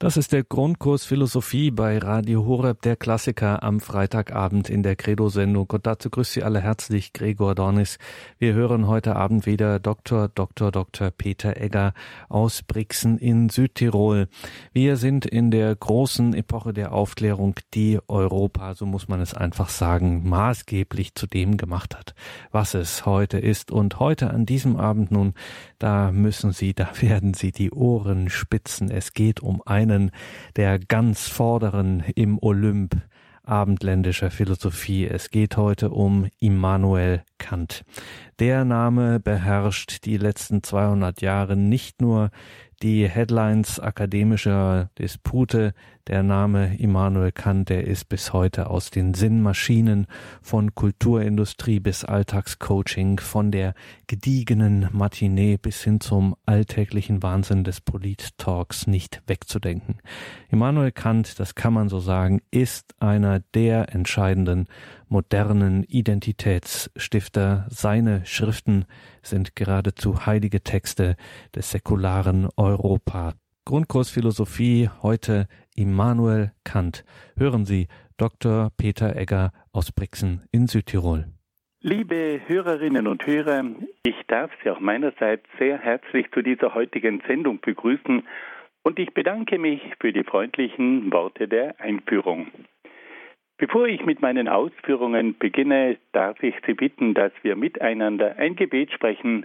Das ist der Grundkurs Philosophie bei Radio Horeb, der Klassiker am Freitagabend in der Credo-Sendung. Und dazu grüßt Sie alle herzlich Gregor Dornis. Wir hören heute Abend wieder Dr. Dr. Dr. Peter Egger aus Brixen in Südtirol. Wir sind in der großen Epoche der Aufklärung, die Europa, so muss man es einfach sagen, maßgeblich zu dem gemacht hat, was es heute ist. Und heute an diesem Abend nun, da müssen Sie, da werden Sie die Ohren spitzen. Es geht um ein einen der ganz Vorderen im Olymp abendländischer Philosophie. Es geht heute um Immanuel Kant. Der Name beherrscht die letzten 200 Jahre nicht nur die Headlines akademischer Dispute. Der Name Immanuel Kant, der ist bis heute aus den Sinnmaschinen von Kulturindustrie bis Alltagscoaching, von der gediegenen Matinee bis hin zum alltäglichen Wahnsinn des Polit-Talks nicht wegzudenken. Immanuel Kant, das kann man so sagen, ist einer der entscheidenden modernen Identitätsstifter. Seine Schriften sind geradezu heilige Texte des säkularen Europa. Grundkurs Philosophie heute Immanuel Kant. Hören Sie Dr. Peter Egger aus Brixen in Südtirol. Liebe Hörerinnen und Hörer, ich darf Sie auch meinerseits sehr herzlich zu dieser heutigen Sendung begrüßen und ich bedanke mich für die freundlichen Worte der Einführung. Bevor ich mit meinen Ausführungen beginne, darf ich Sie bitten, dass wir miteinander ein Gebet sprechen,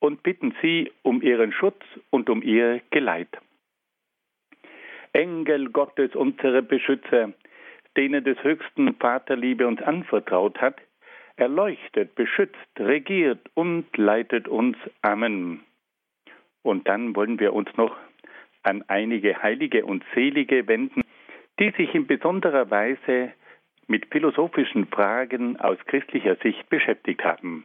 und bitten sie um ihren Schutz und um ihr Geleit. Engel Gottes, unsere Beschützer, denen des höchsten Vaterliebe uns anvertraut hat, erleuchtet, beschützt, regiert und leitet uns. Amen. Und dann wollen wir uns noch an einige Heilige und Selige wenden, die sich in besonderer Weise mit philosophischen Fragen aus christlicher Sicht beschäftigt haben.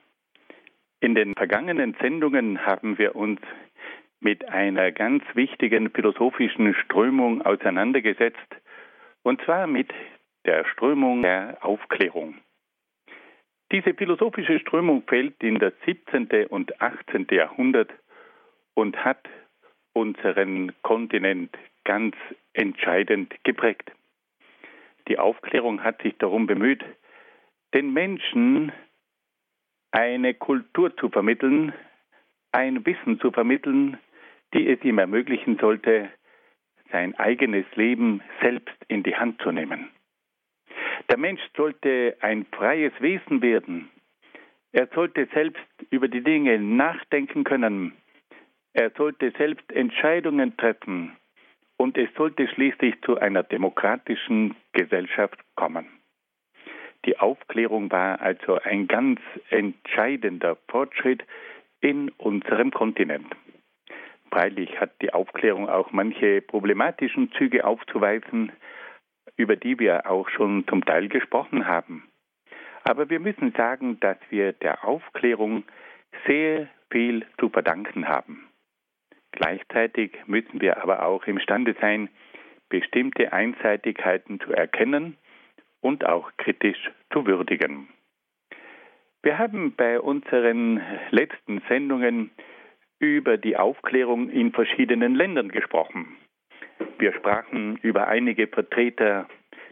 in den vergangenen Sendungen haben wir uns mit einer ganz wichtigen philosophischen Strömung auseinandergesetzt, und zwar mit der Strömung der Aufklärung. Diese philosophische Strömung fällt in das 17. und 18. Jahrhundert und hat unseren Kontinent ganz entscheidend geprägt. Die Aufklärung hat sich darum bemüht, den Menschen eine Kultur zu vermitteln, ein Wissen zu vermitteln, die es ihm ermöglichen sollte, sein eigenes Leben selbst in die Hand zu nehmen. Der Mensch sollte ein freies Wesen werden. Er sollte selbst über die Dinge nachdenken können. Er sollte selbst Entscheidungen treffen. Und es sollte schließlich zu einer demokratischen Gesellschaft kommen. Die Aufklärung war also ein ganz entscheidender Fortschritt in unserem Kontinent. Freilich hat die Aufklärung auch manche problematischen Züge aufzuweisen, über die wir auch schon zum Teil gesprochen haben. Aber wir müssen sagen, dass wir der Aufklärung sehr viel zu verdanken haben. Gleichzeitig müssen wir aber auch imstande sein, bestimmte Einseitigkeiten zu erkennen und auch kritisch zu würdigen. Wir haben bei unseren letzten Sendungen über die Aufklärung in verschiedenen Ländern gesprochen. Wir sprachen über einige Vertreter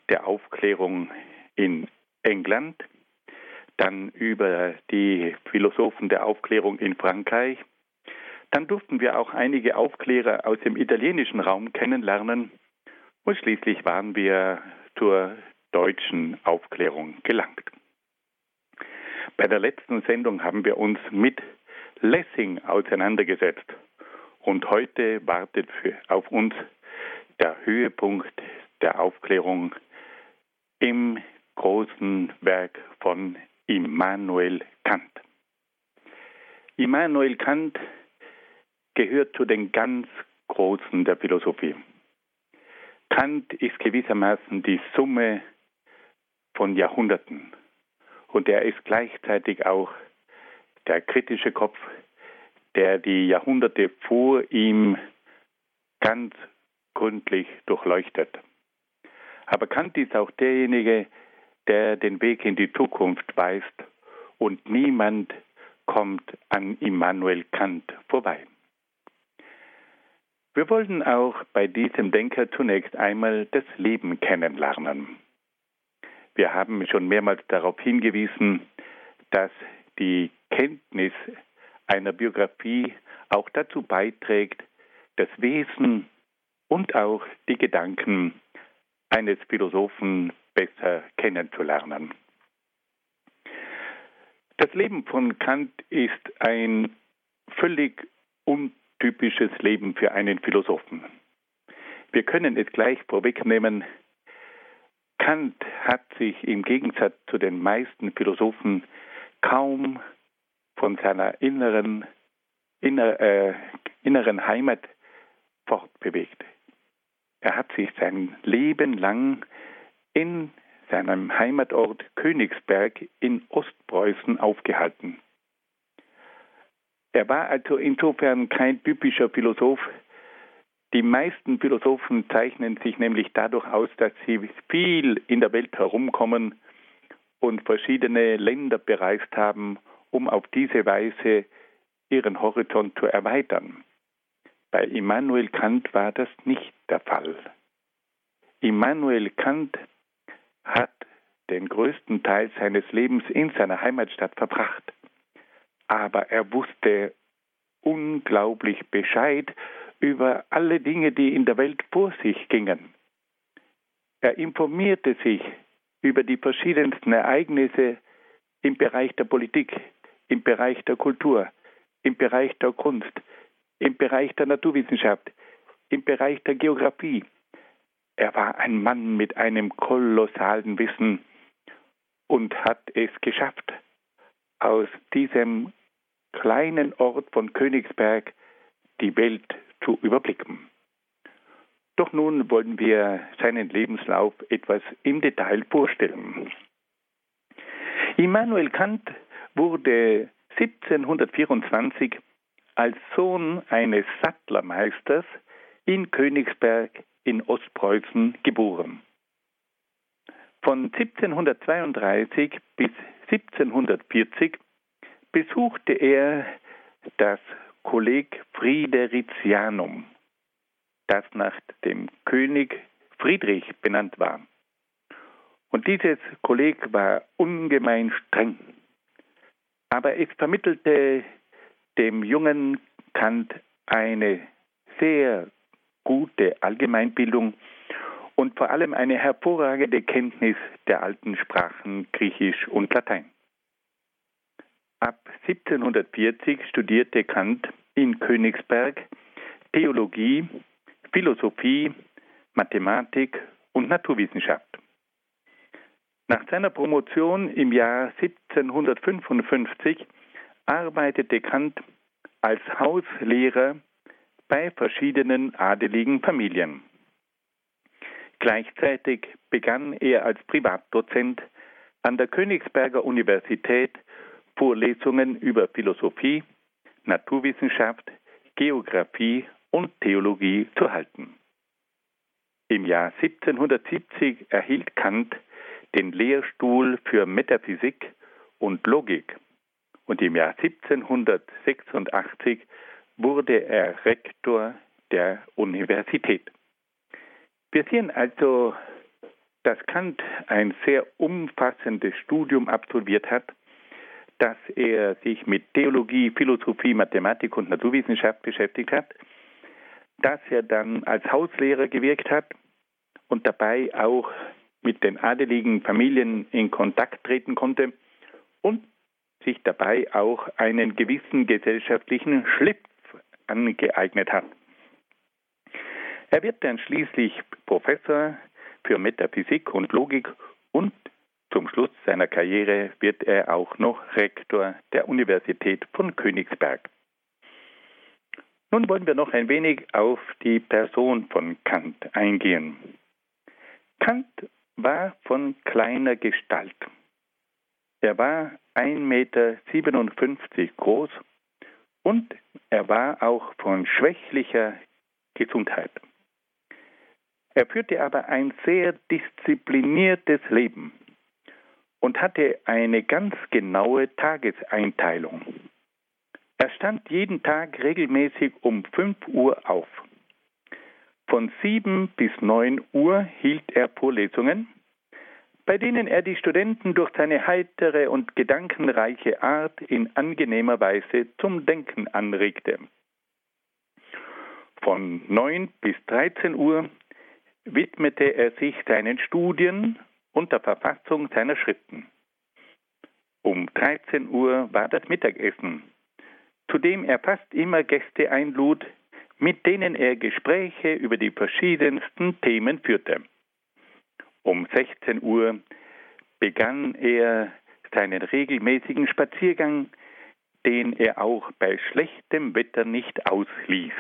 der Aufklärung in England, dann über die Philosophen der Aufklärung in Frankreich. Dann durften wir auch einige Aufklärer aus dem italienischen Raum kennenlernen und schließlich waren wir zur deutschen Aufklärung gelangt. Bei der letzten Sendung haben wir uns mit Lessing auseinandergesetzt und heute wartet auf uns der Höhepunkt der Aufklärung im großen Werk von Immanuel Kant. Immanuel Kant gehört zu den ganz Großen der Philosophie. Kant ist gewissermaßen die Summe von Jahrhunderten und er ist gleichzeitig auch der kritische Kopf, der die Jahrhunderte vor ihm ganz gründlich durchleuchtet. Aber Kant ist auch derjenige, der den Weg in die Zukunft weist und niemand kommt an Immanuel Kant vorbei. Wir wollen auch bei diesem Denker zunächst einmal das Leben kennenlernen. Wir haben schon mehrmals darauf hingewiesen, dass die Kenntnis einer Biografie auch dazu beiträgt, das Wesen und auch die Gedanken eines Philosophen besser kennenzulernen. Das Leben von Kant ist ein völlig untypisches Leben für einen Philosophen. Wir können es gleich vorwegnehmen, Kant hat sich im Gegensatz zu den meisten Philosophen kaum von seiner inneren, inner, äh, inneren Heimat fortbewegt. Er hat sich sein Leben lang in seinem Heimatort Königsberg in Ostpreußen aufgehalten. Er war also insofern kein typischer Philosoph. Die meisten Philosophen zeichnen sich nämlich dadurch aus, dass sie viel in der Welt herumkommen und verschiedene Länder bereist haben, um auf diese Weise ihren Horizont zu erweitern. Bei Immanuel Kant war das nicht der Fall. Immanuel Kant hat den größten Teil seines Lebens in seiner Heimatstadt verbracht. Aber er wusste unglaublich Bescheid über alle Dinge, die in der Welt vor sich gingen. Er informierte sich über die verschiedensten Ereignisse im Bereich der Politik, im Bereich der Kultur, im Bereich der Kunst, im Bereich der Naturwissenschaft, im Bereich der Geographie. Er war ein Mann mit einem kolossalen Wissen und hat es geschafft, aus diesem kleinen Ort von Königsberg die Welt zu überblicken. Doch nun wollen wir seinen Lebenslauf etwas im Detail vorstellen. Immanuel Kant wurde 1724 als Sohn eines Sattlermeisters in Königsberg in Ostpreußen geboren. Von 1732 bis 1740 besuchte er das Kolleg Fridericianum, das nach dem König Friedrich benannt war. Und dieses Kolleg war ungemein streng. Aber es vermittelte dem jungen Kant eine sehr gute Allgemeinbildung und vor allem eine hervorragende Kenntnis der alten Sprachen Griechisch und Latein. Ab 1740 studierte Kant in Königsberg Theologie, Philosophie, Mathematik und Naturwissenschaft. Nach seiner Promotion im Jahr 1755 arbeitete Kant als Hauslehrer bei verschiedenen adeligen Familien. Gleichzeitig begann er als Privatdozent an der Königsberger Universität Vorlesungen über Philosophie, Naturwissenschaft, Geographie und Theologie zu halten. Im Jahr 1770 erhielt Kant den Lehrstuhl für Metaphysik und Logik. Und im Jahr 1786 wurde er Rektor der Universität. Wir sehen also, dass Kant ein sehr umfassendes Studium absolviert hat, dass er sich mit Theologie, Philosophie, Mathematik und Naturwissenschaft beschäftigt hat, dass er dann als Hauslehrer gewirkt hat und dabei auch mit den adeligen Familien in Kontakt treten konnte und sich dabei auch einen gewissen gesellschaftlichen Schliff angeeignet hat. Er wird dann schließlich Professor für Metaphysik und Logik und zum Schluss seiner Karriere wird er auch noch Rektor der Universität von Königsberg. Nun wollen wir noch ein wenig auf die Person von Kant eingehen. Kant war von kleiner Gestalt. Er war 1,57 Meter groß und er war auch von schwächlicher Gesundheit. Er führte aber ein sehr diszipliniertes Leben und hatte eine ganz genaue Tageseinteilung. Er stand jeden Tag regelmäßig um 5 Uhr auf. Von 7 bis 9 Uhr hielt er Vorlesungen, bei denen er die Studenten durch seine heitere und gedankenreiche Art in angenehmer Weise zum Denken anregte. Von 9 bis 13 Uhr widmete er sich seinen Studien und der Verfassung seiner Schriften. Um 13 Uhr war das Mittagessen, zu dem er fast immer Gäste einlud, mit denen er Gespräche über die verschiedensten Themen führte. Um 16 Uhr begann er seinen regelmäßigen Spaziergang, den er auch bei schlechtem Wetter nicht ausließ.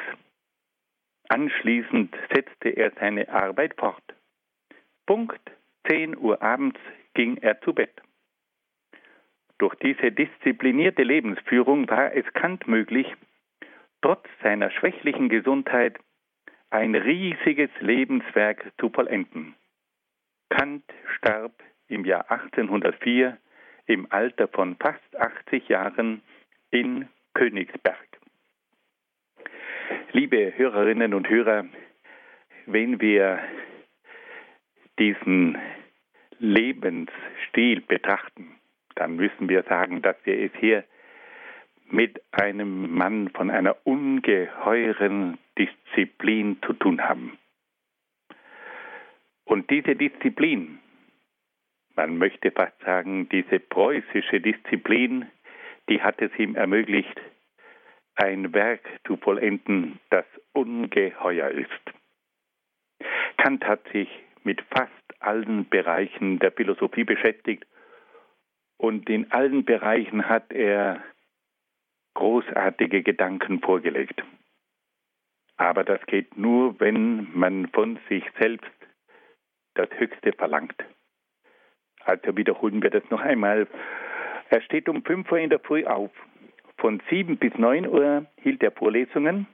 Anschließend setzte er seine Arbeit fort. Punkt 10 Uhr abends ging er zu Bett. Durch diese disziplinierte Lebensführung war es Kant möglich, trotz seiner schwächlichen Gesundheit ein riesiges Lebenswerk zu vollenden. Kant starb im Jahr 1804 im Alter von fast 80 Jahren in Königsberg. Liebe Hörerinnen und Hörer, wenn wir diesen Lebensstil betrachten, dann müssen wir sagen, dass wir es hier mit einem Mann von einer ungeheuren Disziplin zu tun haben. Und diese Disziplin, man möchte fast sagen, diese preußische Disziplin, die hat es ihm ermöglicht, ein Werk zu vollenden, das ungeheuer ist. Kant hat sich mit fast allen Bereichen der Philosophie beschäftigt und in allen Bereichen hat er großartige Gedanken vorgelegt. Aber das geht nur, wenn man von sich selbst das Höchste verlangt. Also wiederholen wir das noch einmal. Er steht um 5 Uhr in der Früh auf von 7 bis 9 Uhr hielt er Vorlesungen.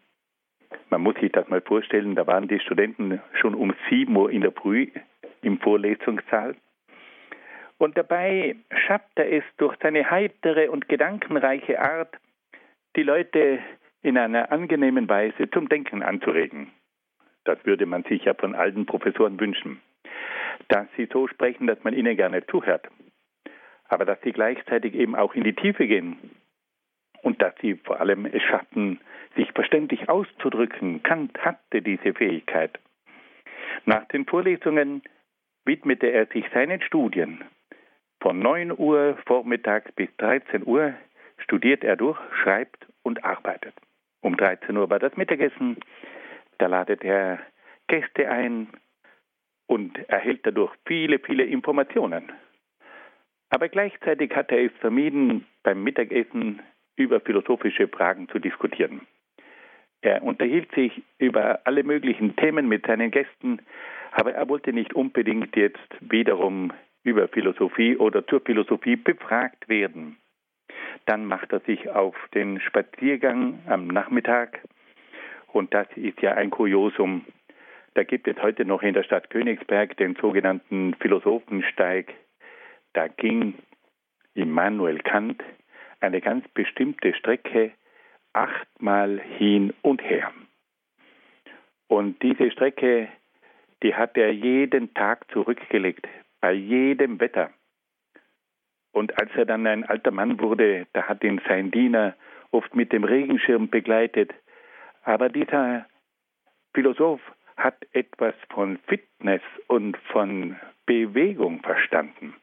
Man muss sich das mal vorstellen, da waren die Studenten schon um 7 Uhr in der Früh im Vorlesungssaal. Und dabei schafft er es durch seine heitere und gedankenreiche Art, die Leute in einer angenehmen Weise zum Denken anzuregen. Das würde man sich ja von alten Professoren wünschen. Dass sie so sprechen, dass man ihnen gerne zuhört. Aber dass sie gleichzeitig eben auch in die Tiefe gehen und dass sie vor allem es schaffen, sich verständlich auszudrücken. Kant hatte diese Fähigkeit. Nach den Vorlesungen widmete er sich seinen Studien. Von 9 Uhr vormittags bis 13 Uhr studiert er durch, schreibt und arbeitet. Um 13 Uhr war das Mittagessen, da ladet er Gäste ein und erhält dadurch viele, viele Informationen. Aber gleichzeitig hat er es vermieden, beim Mittagessen über philosophische Fragen zu diskutieren. Er unterhielt sich über alle möglichen Themen mit seinen Gästen, aber er wollte nicht unbedingt jetzt wiederum über Philosophie oder zur Philosophie befragt werden. Dann macht er sich auf den Spaziergang am Nachmittag und das ist ja ein Kuriosum. Da gibt es heute noch in der Stadt Königsberg den sogenannten Philosophensteig da ging Immanuel Kant eine ganz bestimmte Strecke achtmal hin und her. Und diese Strecke, die hat er jeden Tag zurückgelegt, bei jedem Wetter. Und als er dann ein alter Mann wurde, da hat ihn sein Diener oft mit dem Regenschirm begleitet. Aber dieser Philosoph hat etwas von Fitness und von Bewegung verstanden.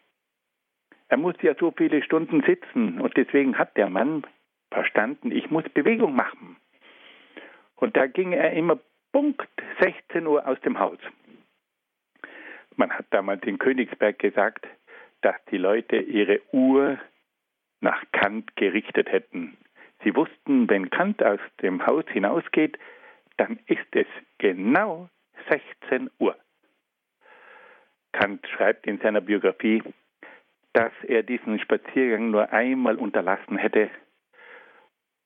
Er musste ja so viele Stunden sitzen und deswegen hat der Mann verstanden, ich muss Bewegung machen. Und da ging er immer Punkt 16 Uhr aus dem Haus. Man hat damals in Königsberg gesagt, dass die Leute ihre Uhr nach Kant gerichtet hätten. Sie wussten, wenn Kant aus dem Haus hinausgeht, dann ist es genau 16 Uhr. Kant schreibt in seiner Biografie, dass er diesen Spaziergang nur einmal unterlassen hätte.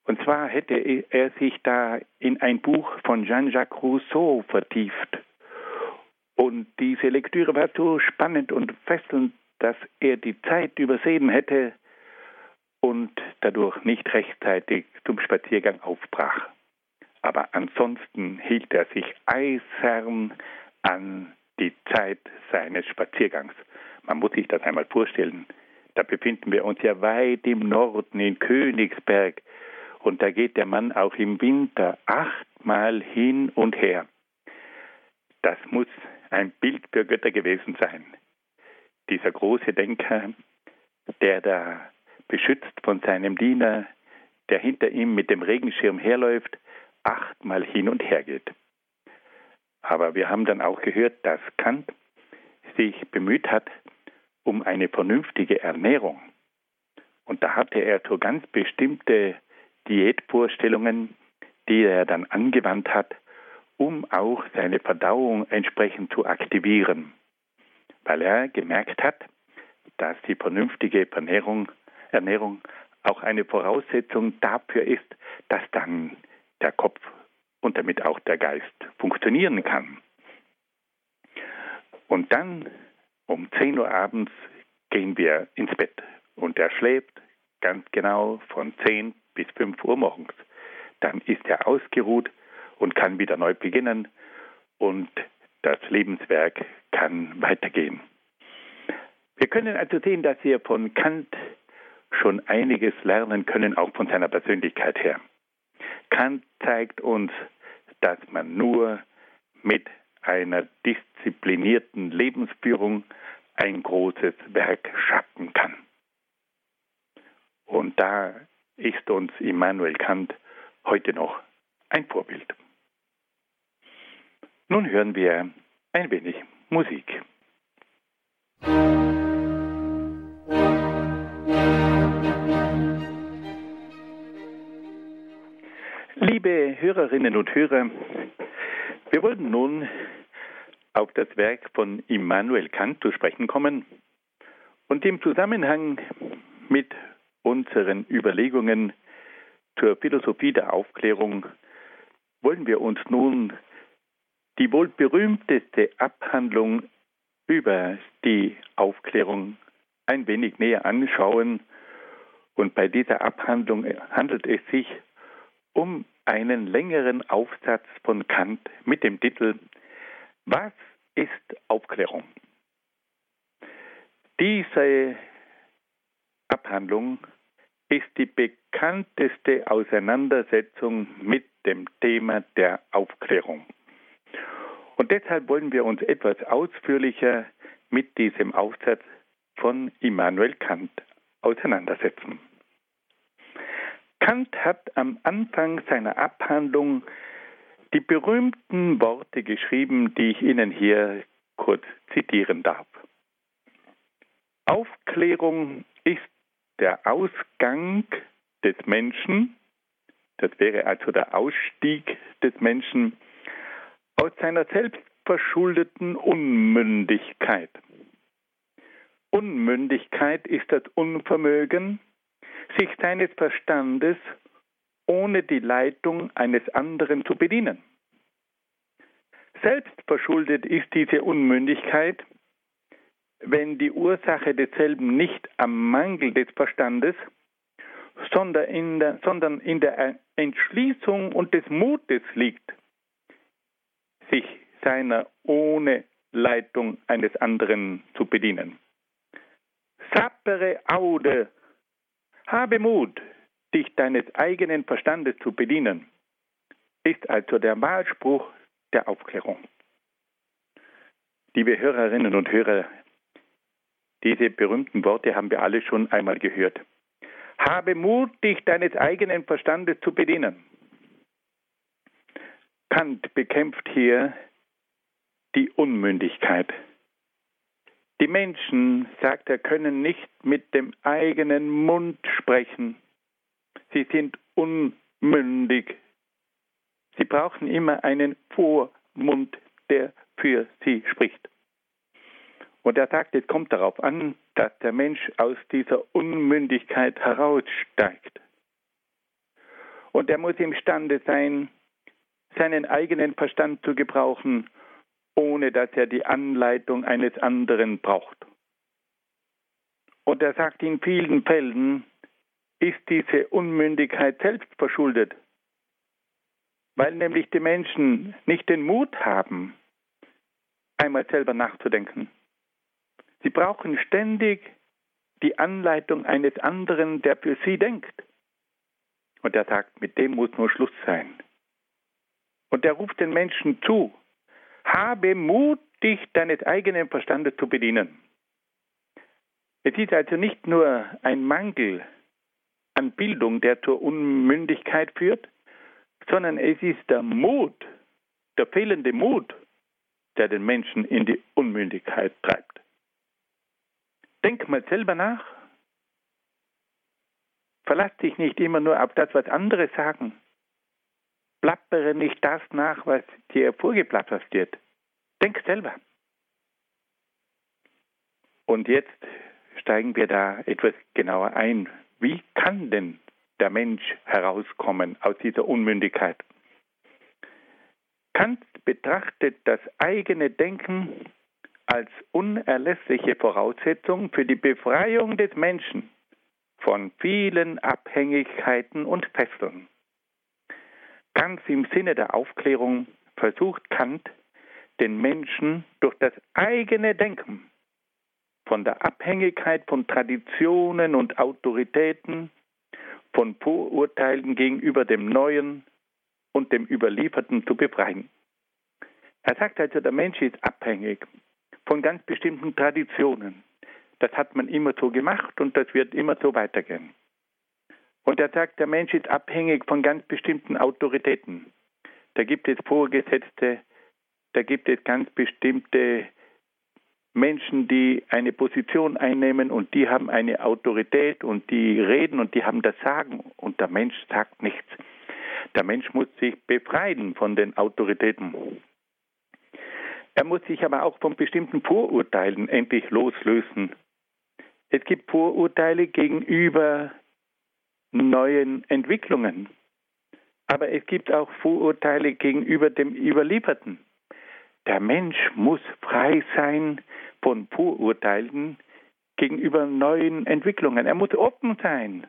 Und zwar hätte er sich da in ein Buch von Jean-Jacques Rousseau vertieft. Und diese Lektüre war so spannend und fesselnd, dass er die Zeit übersehen hätte und dadurch nicht rechtzeitig zum Spaziergang aufbrach. Aber ansonsten hielt er sich eisern an die Zeit seines Spaziergangs. Man muss sich das einmal vorstellen. Da befinden wir uns ja weit im Norden in Königsberg und da geht der Mann auch im Winter achtmal hin und her. Das muss ein Bild für Götter gewesen sein. Dieser große Denker, der da beschützt von seinem Diener, der hinter ihm mit dem Regenschirm herläuft, achtmal hin und her geht. Aber wir haben dann auch gehört, dass Kant sich bemüht hat um eine vernünftige Ernährung. Und da hatte er so ganz bestimmte Diätvorstellungen, die er dann angewandt hat, um auch seine Verdauung entsprechend zu aktivieren, weil er gemerkt hat, dass die vernünftige Ernährung, Ernährung auch eine Voraussetzung dafür ist, dass dann der Kopf und damit auch der Geist funktionieren kann. Und dann um 10 Uhr abends gehen wir ins Bett und er schläft ganz genau von 10 bis 5 Uhr morgens. Dann ist er ausgeruht und kann wieder neu beginnen und das Lebenswerk kann weitergehen. Wir können also sehen, dass wir von Kant schon einiges lernen können, auch von seiner Persönlichkeit her. Kant zeigt uns, dass man nur mit einer disziplinierten Lebensführung ein großes Werk schaffen kann. Und da ist uns Immanuel Kant heute noch ein Vorbild. Nun hören wir ein wenig Musik. Liebe Hörerinnen und Hörer, wir wollen nun auf das Werk von Immanuel Kant zu sprechen kommen und im Zusammenhang mit unseren Überlegungen zur Philosophie der Aufklärung wollen wir uns nun die wohl berühmteste Abhandlung über die Aufklärung ein wenig näher anschauen. Und bei dieser Abhandlung handelt es sich um einen längeren Aufsatz von Kant mit dem Titel Was ist Aufklärung? Diese Abhandlung ist die bekannteste Auseinandersetzung mit dem Thema der Aufklärung. Und deshalb wollen wir uns etwas ausführlicher mit diesem Aufsatz von Immanuel Kant auseinandersetzen. Kant hat am Anfang seiner Abhandlung die berühmten Worte geschrieben, die ich Ihnen hier kurz zitieren darf. Aufklärung ist der Ausgang des Menschen, das wäre also der Ausstieg des Menschen aus seiner selbstverschuldeten Unmündigkeit. Unmündigkeit ist das Unvermögen, sich seines Verstandes ohne die Leitung eines anderen zu bedienen. Selbstverschuldet ist diese Unmündigkeit, wenn die Ursache desselben nicht am Mangel des Verstandes, sondern in der, sondern in der Entschließung und des Mutes liegt, sich seiner ohne Leitung eines anderen zu bedienen. Sappere aude, habe Mut, dich deines eigenen Verstandes zu bedienen, ist also der Wahlspruch der Aufklärung. Liebe Hörerinnen und Hörer, diese berühmten Worte haben wir alle schon einmal gehört. Habe Mut, dich deines eigenen Verstandes zu bedienen. Kant bekämpft hier die Unmündigkeit. Die Menschen, sagt er, können nicht mit dem eigenen Mund sprechen. Sie sind unmündig. Sie brauchen immer einen Vormund, der für sie spricht. Und er sagt, es kommt darauf an, dass der Mensch aus dieser Unmündigkeit heraussteigt. Und er muss imstande sein, seinen eigenen Verstand zu gebrauchen, ohne dass er die Anleitung eines anderen braucht. Und er sagt, in vielen Fällen ist diese Unmündigkeit selbst verschuldet, weil nämlich die Menschen nicht den Mut haben, einmal selber nachzudenken. Sie brauchen ständig die Anleitung eines anderen, der für sie denkt. Und er sagt, mit dem muss nur Schluss sein. Und er ruft den Menschen zu, habe Mut, dich deines eigenen Verstandes zu bedienen. Es ist also nicht nur ein Mangel an Bildung, der zur Unmündigkeit führt, sondern es ist der Mut, der fehlende Mut, der den Menschen in die Unmündigkeit treibt. Denk mal selber nach. Verlass dich nicht immer nur auf das, was andere sagen. Plappere nicht das nach, was dir vorgeplappert wird. Denk selber. Und jetzt steigen wir da etwas genauer ein. Wie kann denn der Mensch herauskommen aus dieser Unmündigkeit? Kant betrachtet das eigene Denken als unerlässliche Voraussetzung für die Befreiung des Menschen von vielen Abhängigkeiten und Fesseln. Ganz im Sinne der Aufklärung versucht Kant, den Menschen durch das eigene Denken von der Abhängigkeit von Traditionen und Autoritäten, von Vorurteilen gegenüber dem Neuen und dem Überlieferten zu befreien. Er sagt also, der Mensch ist abhängig von ganz bestimmten Traditionen. Das hat man immer so gemacht und das wird immer so weitergehen. Und er sagt, der Mensch ist abhängig von ganz bestimmten Autoritäten. Da gibt es Vorgesetzte, da gibt es ganz bestimmte Menschen, die eine Position einnehmen und die haben eine Autorität und die reden und die haben das Sagen und der Mensch sagt nichts. Der Mensch muss sich befreien von den Autoritäten. Er muss sich aber auch von bestimmten Vorurteilen endlich loslösen. Es gibt Vorurteile gegenüber neuen Entwicklungen. Aber es gibt auch Vorurteile gegenüber dem Überlieferten. Der Mensch muss frei sein von Vorurteilen gegenüber neuen Entwicklungen. Er muss offen sein.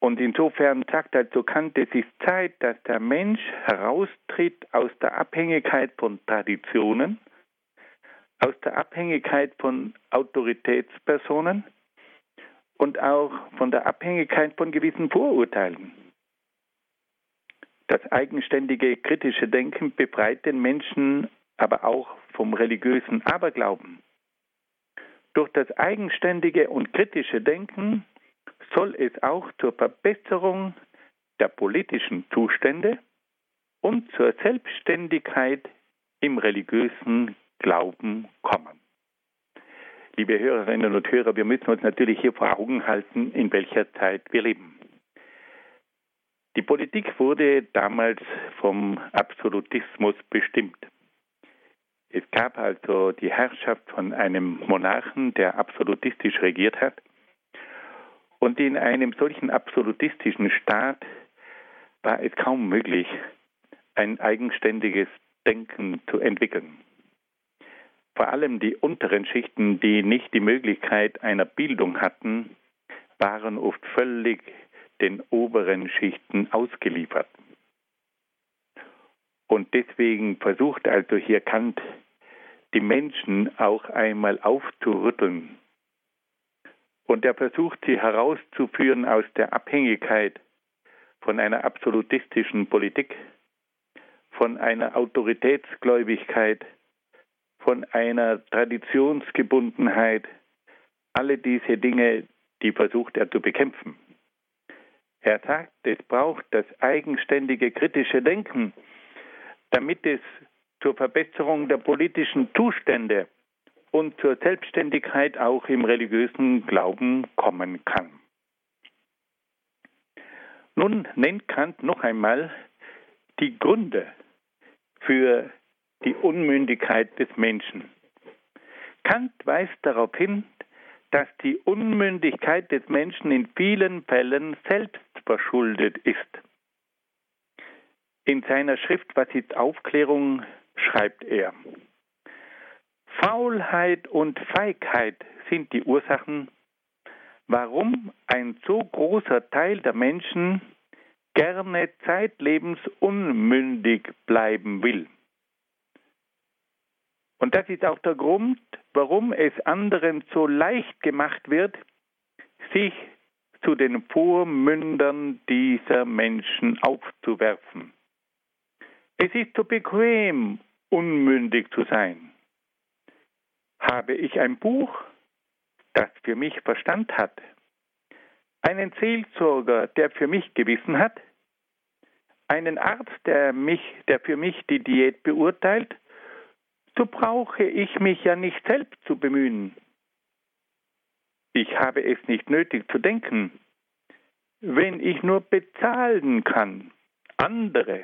Und insofern sagt er zu Kant, es ist Zeit, dass der Mensch heraustritt aus der Abhängigkeit von Traditionen, aus der Abhängigkeit von Autoritätspersonen und auch von der Abhängigkeit von gewissen Vorurteilen. Das eigenständige kritische Denken befreit den Menschen aber auch vom religiösen Aberglauben. Durch das eigenständige und kritische Denken soll es auch zur Verbesserung der politischen Zustände und zur Selbstständigkeit im religiösen Glauben kommen. Liebe Hörerinnen und Hörer, wir müssen uns natürlich hier vor Augen halten, in welcher Zeit wir leben. Die Politik wurde damals vom Absolutismus bestimmt. Es gab also die Herrschaft von einem Monarchen, der absolutistisch regiert hat und in einem solchen absolutistischen Staat war es kaum möglich, ein eigenständiges Denken zu entwickeln. Vor allem die unteren Schichten, die nicht die Möglichkeit einer Bildung hatten, waren oft völlig den oberen Schichten ausgeliefert. Und deswegen versucht also hier Kant, die Menschen auch einmal aufzurütteln. Und er versucht sie herauszuführen aus der Abhängigkeit von einer absolutistischen Politik, von einer Autoritätsgläubigkeit, von einer Traditionsgebundenheit. Alle diese Dinge, die versucht er zu bekämpfen. Er sagt, es braucht das eigenständige kritische Denken, damit es zur Verbesserung der politischen Zustände und zur Selbstständigkeit auch im religiösen Glauben kommen kann. Nun nennt Kant noch einmal die Gründe für die Unmündigkeit des Menschen. Kant weist darauf hin, dass die Unmündigkeit des Menschen in vielen Fällen selbst verschuldet ist. In seiner Schrift Was ist Aufklärung schreibt er, Faulheit und Feigheit sind die Ursachen, warum ein so großer Teil der Menschen gerne zeitlebens unmündig bleiben will. Und das ist auch der Grund, warum es anderen so leicht gemacht wird, sich zu den Vormündern dieser Menschen aufzuwerfen. Es ist so bequem, unmündig zu sein. Habe ich ein Buch, das für mich Verstand hat, einen Seelsorger, der für mich Gewissen hat, einen Arzt, der mich, der für mich die Diät beurteilt so brauche ich mich ja nicht selbst zu bemühen. Ich habe es nicht nötig zu denken. Wenn ich nur bezahlen kann, andere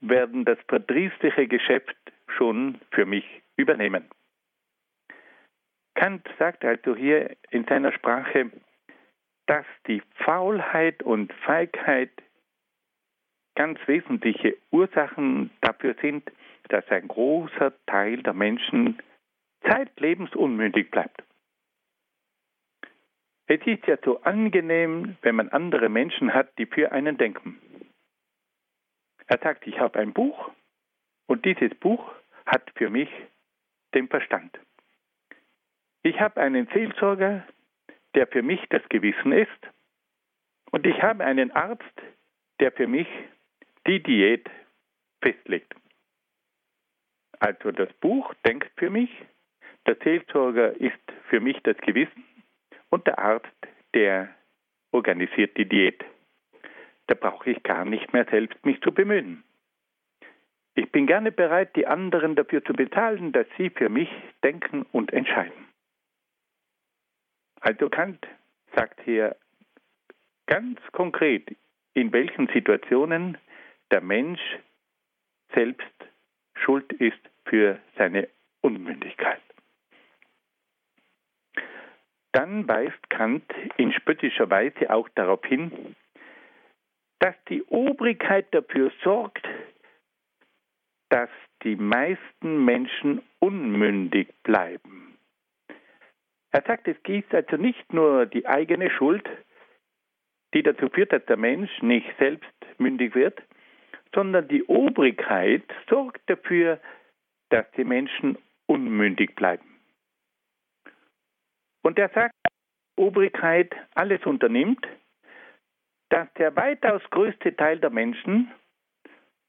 werden das verdrießliche Geschäft schon für mich übernehmen. Kant sagt also hier in seiner Sprache, dass die Faulheit und Feigheit ganz wesentliche Ursachen dafür sind, dass ein großer Teil der Menschen zeitlebens unmündig bleibt. Es ist ja so angenehm, wenn man andere Menschen hat, die für einen denken. Er sagt, ich habe ein Buch und dieses Buch hat für mich den Verstand. Ich habe einen Seelsorger, der für mich das Gewissen ist und ich habe einen Arzt, der für mich die Diät festlegt. Also das Buch denkt für mich, der Seelsorger ist für mich das Gewissen und der Arzt, der organisiert die Diät. Da brauche ich gar nicht mehr selbst mich zu bemühen. Ich bin gerne bereit, die anderen dafür zu bezahlen, dass sie für mich denken und entscheiden. Also Kant sagt hier ganz konkret, in welchen Situationen der Mensch selbst schuld ist für seine Unmündigkeit. Dann weist Kant in spöttischer Weise auch darauf hin, dass die Obrigkeit dafür sorgt, dass die meisten Menschen unmündig bleiben. Er sagt, es gibt also nicht nur die eigene Schuld, die dazu führt, dass der Mensch nicht selbst mündig wird, sondern die Obrigkeit sorgt dafür, dass die Menschen unmündig bleiben. Und er sagt, die Obrigkeit alles unternimmt, dass der weitaus größte Teil der Menschen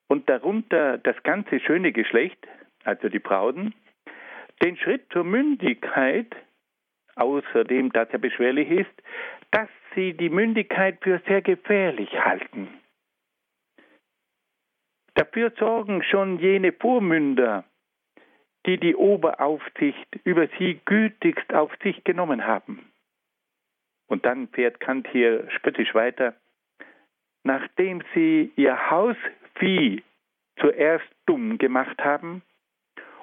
und darunter das ganze schöne Geschlecht, also die Brauden, den Schritt zur Mündigkeit, außerdem, dass er beschwerlich ist, dass sie die Mündigkeit für sehr gefährlich halten. Dafür sorgen schon jene Vormünder, die die Oberaufsicht über sie gütigst auf sich genommen haben. Und dann fährt Kant hier spöttisch weiter. Nachdem sie ihr Hausvieh zuerst dumm gemacht haben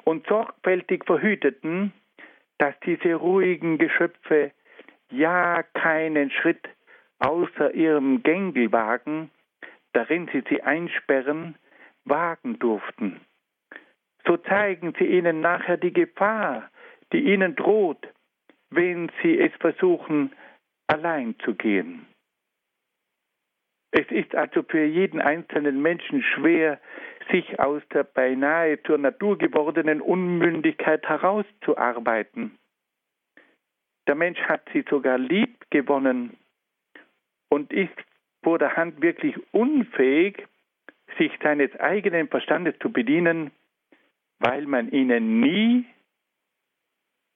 und sorgfältig verhüteten, dass diese ruhigen Geschöpfe ja keinen Schritt außer ihrem Gängelwagen, darin sie sie einsperren, wagen durften. so zeigen sie ihnen nachher die Gefahr, die ihnen droht, wenn sie es versuchen, allein zu gehen. Es ist also für jeden einzelnen Menschen schwer, sich aus der beinahe zur Natur gewordenen Unmündigkeit herauszuarbeiten. Der Mensch hat sie sogar lieb gewonnen und ist vor der Hand wirklich unfähig, sich seines eigenen Verstandes zu bedienen, weil man ihnen nie,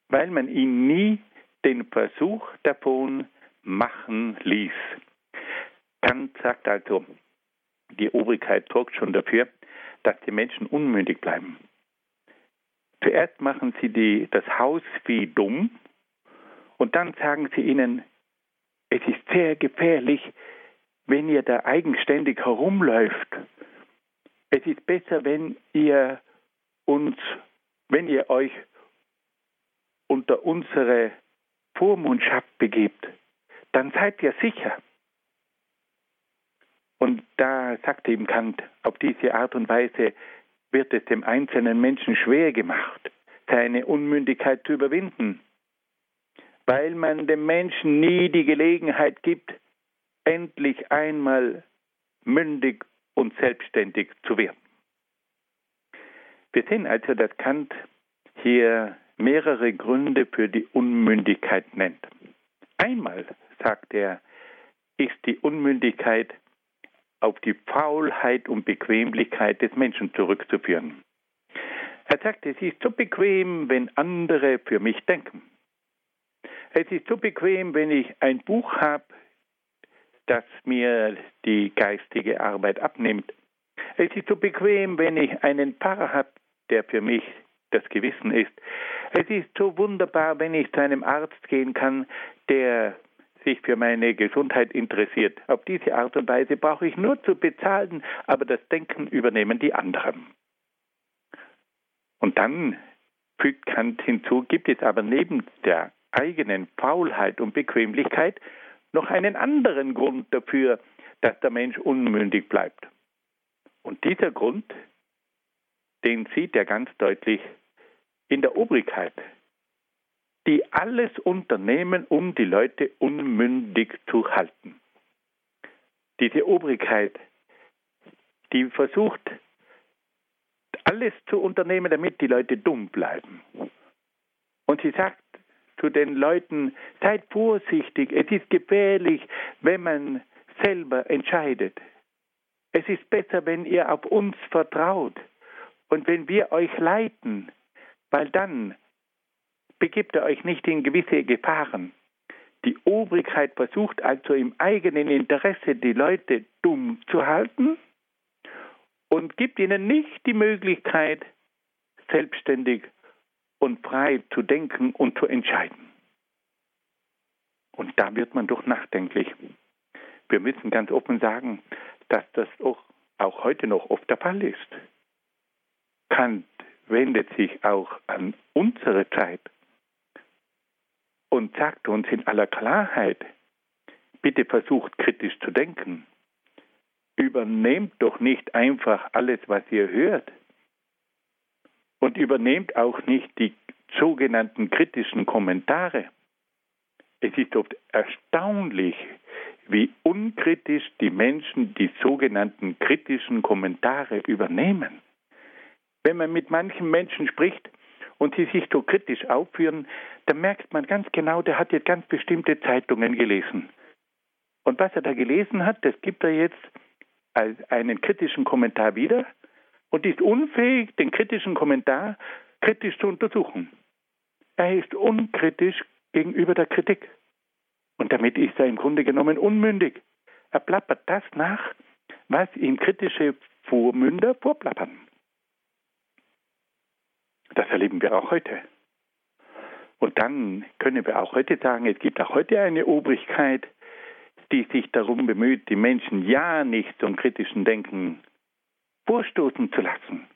weil man ihn nie den Versuch davon machen ließ. Kant sagt also, die Obrigkeit sorgt schon dafür, dass die Menschen unmündig bleiben. Zuerst machen sie die, das Hausvieh dumm und dann sagen sie ihnen, es ist sehr gefährlich, wenn ihr da eigenständig herumläuft. Es ist besser, wenn ihr uns, wenn ihr euch unter unsere Vormundschaft begebt, dann seid ihr sicher. Und da sagte ihm Kant, auf diese Art und Weise wird es dem einzelnen Menschen schwer gemacht, seine Unmündigkeit zu überwinden, weil man dem Menschen nie die Gelegenheit gibt, endlich einmal mündig und selbstständig zu werden. Wir sehen also, dass Kant hier mehrere Gründe für die Unmündigkeit nennt. Einmal, sagt er, ist die Unmündigkeit auf die Faulheit und Bequemlichkeit des Menschen zurückzuführen. Er sagt, es ist so bequem, wenn andere für mich denken. Es ist so bequem, wenn ich ein Buch habe, das mir die geistige Arbeit abnimmt. Es ist so bequem, wenn ich einen Pfarrer habe, der für mich das Gewissen ist. Es ist so wunderbar, wenn ich zu einem Arzt gehen kann, der sich für meine Gesundheit interessiert. Auf diese Art und Weise brauche ich nur zu bezahlen, aber das Denken übernehmen die anderen. Und dann fügt Kant hinzu, gibt es aber neben der eigenen Faulheit und Bequemlichkeit noch einen anderen Grund dafür, dass der Mensch unmündig bleibt. Und dieser Grund, den sieht er ganz deutlich in der Obrigkeit, die alles unternehmen, um die Leute unmündig zu halten. Diese Obrigkeit, die versucht, alles zu unternehmen, damit die Leute dumm bleiben. Und sie sagt zu den Leuten, seid vorsichtig, es ist gefährlich, wenn man selber entscheidet. Es ist besser, wenn ihr auf uns vertraut und wenn wir euch leiten, weil dann begibt ihr euch nicht in gewisse Gefahren. Die Obrigkeit versucht also im eigenen Interesse die Leute dumm zu halten und gibt ihnen nicht die Möglichkeit, selbstständig und frei zu denken und zu entscheiden. Und da wird man doch nachdenklich. Wir müssen ganz offen sagen, dass das auch, auch heute noch oft der Fall ist. Kant wendet sich auch an unsere Zeit und sagt uns in aller Klarheit, bitte versucht kritisch zu denken. Übernehmt doch nicht einfach alles, was ihr hört. Und übernehmt auch nicht die sogenannten kritischen Kommentare. Es ist oft erstaunlich, wie unkritisch die Menschen die sogenannten kritischen Kommentare übernehmen. Wenn man mit manchen Menschen spricht, und sie sich so kritisch aufführen, dann merkt man ganz genau, der hat jetzt ganz bestimmte Zeitungen gelesen. Und was er da gelesen hat, das gibt er jetzt als einen kritischen Kommentar wieder und ist unfähig, den kritischen Kommentar kritisch zu untersuchen. Er ist unkritisch gegenüber der Kritik. Und damit ist er im Grunde genommen unmündig. Er plappert das nach, was ihm kritische Vormünder vorplappern. Das erleben wir auch heute. Und dann können wir auch heute sagen, es gibt auch heute eine Obrigkeit, die sich darum bemüht, die Menschen ja nicht zum kritischen Denken vorstoßen zu lassen.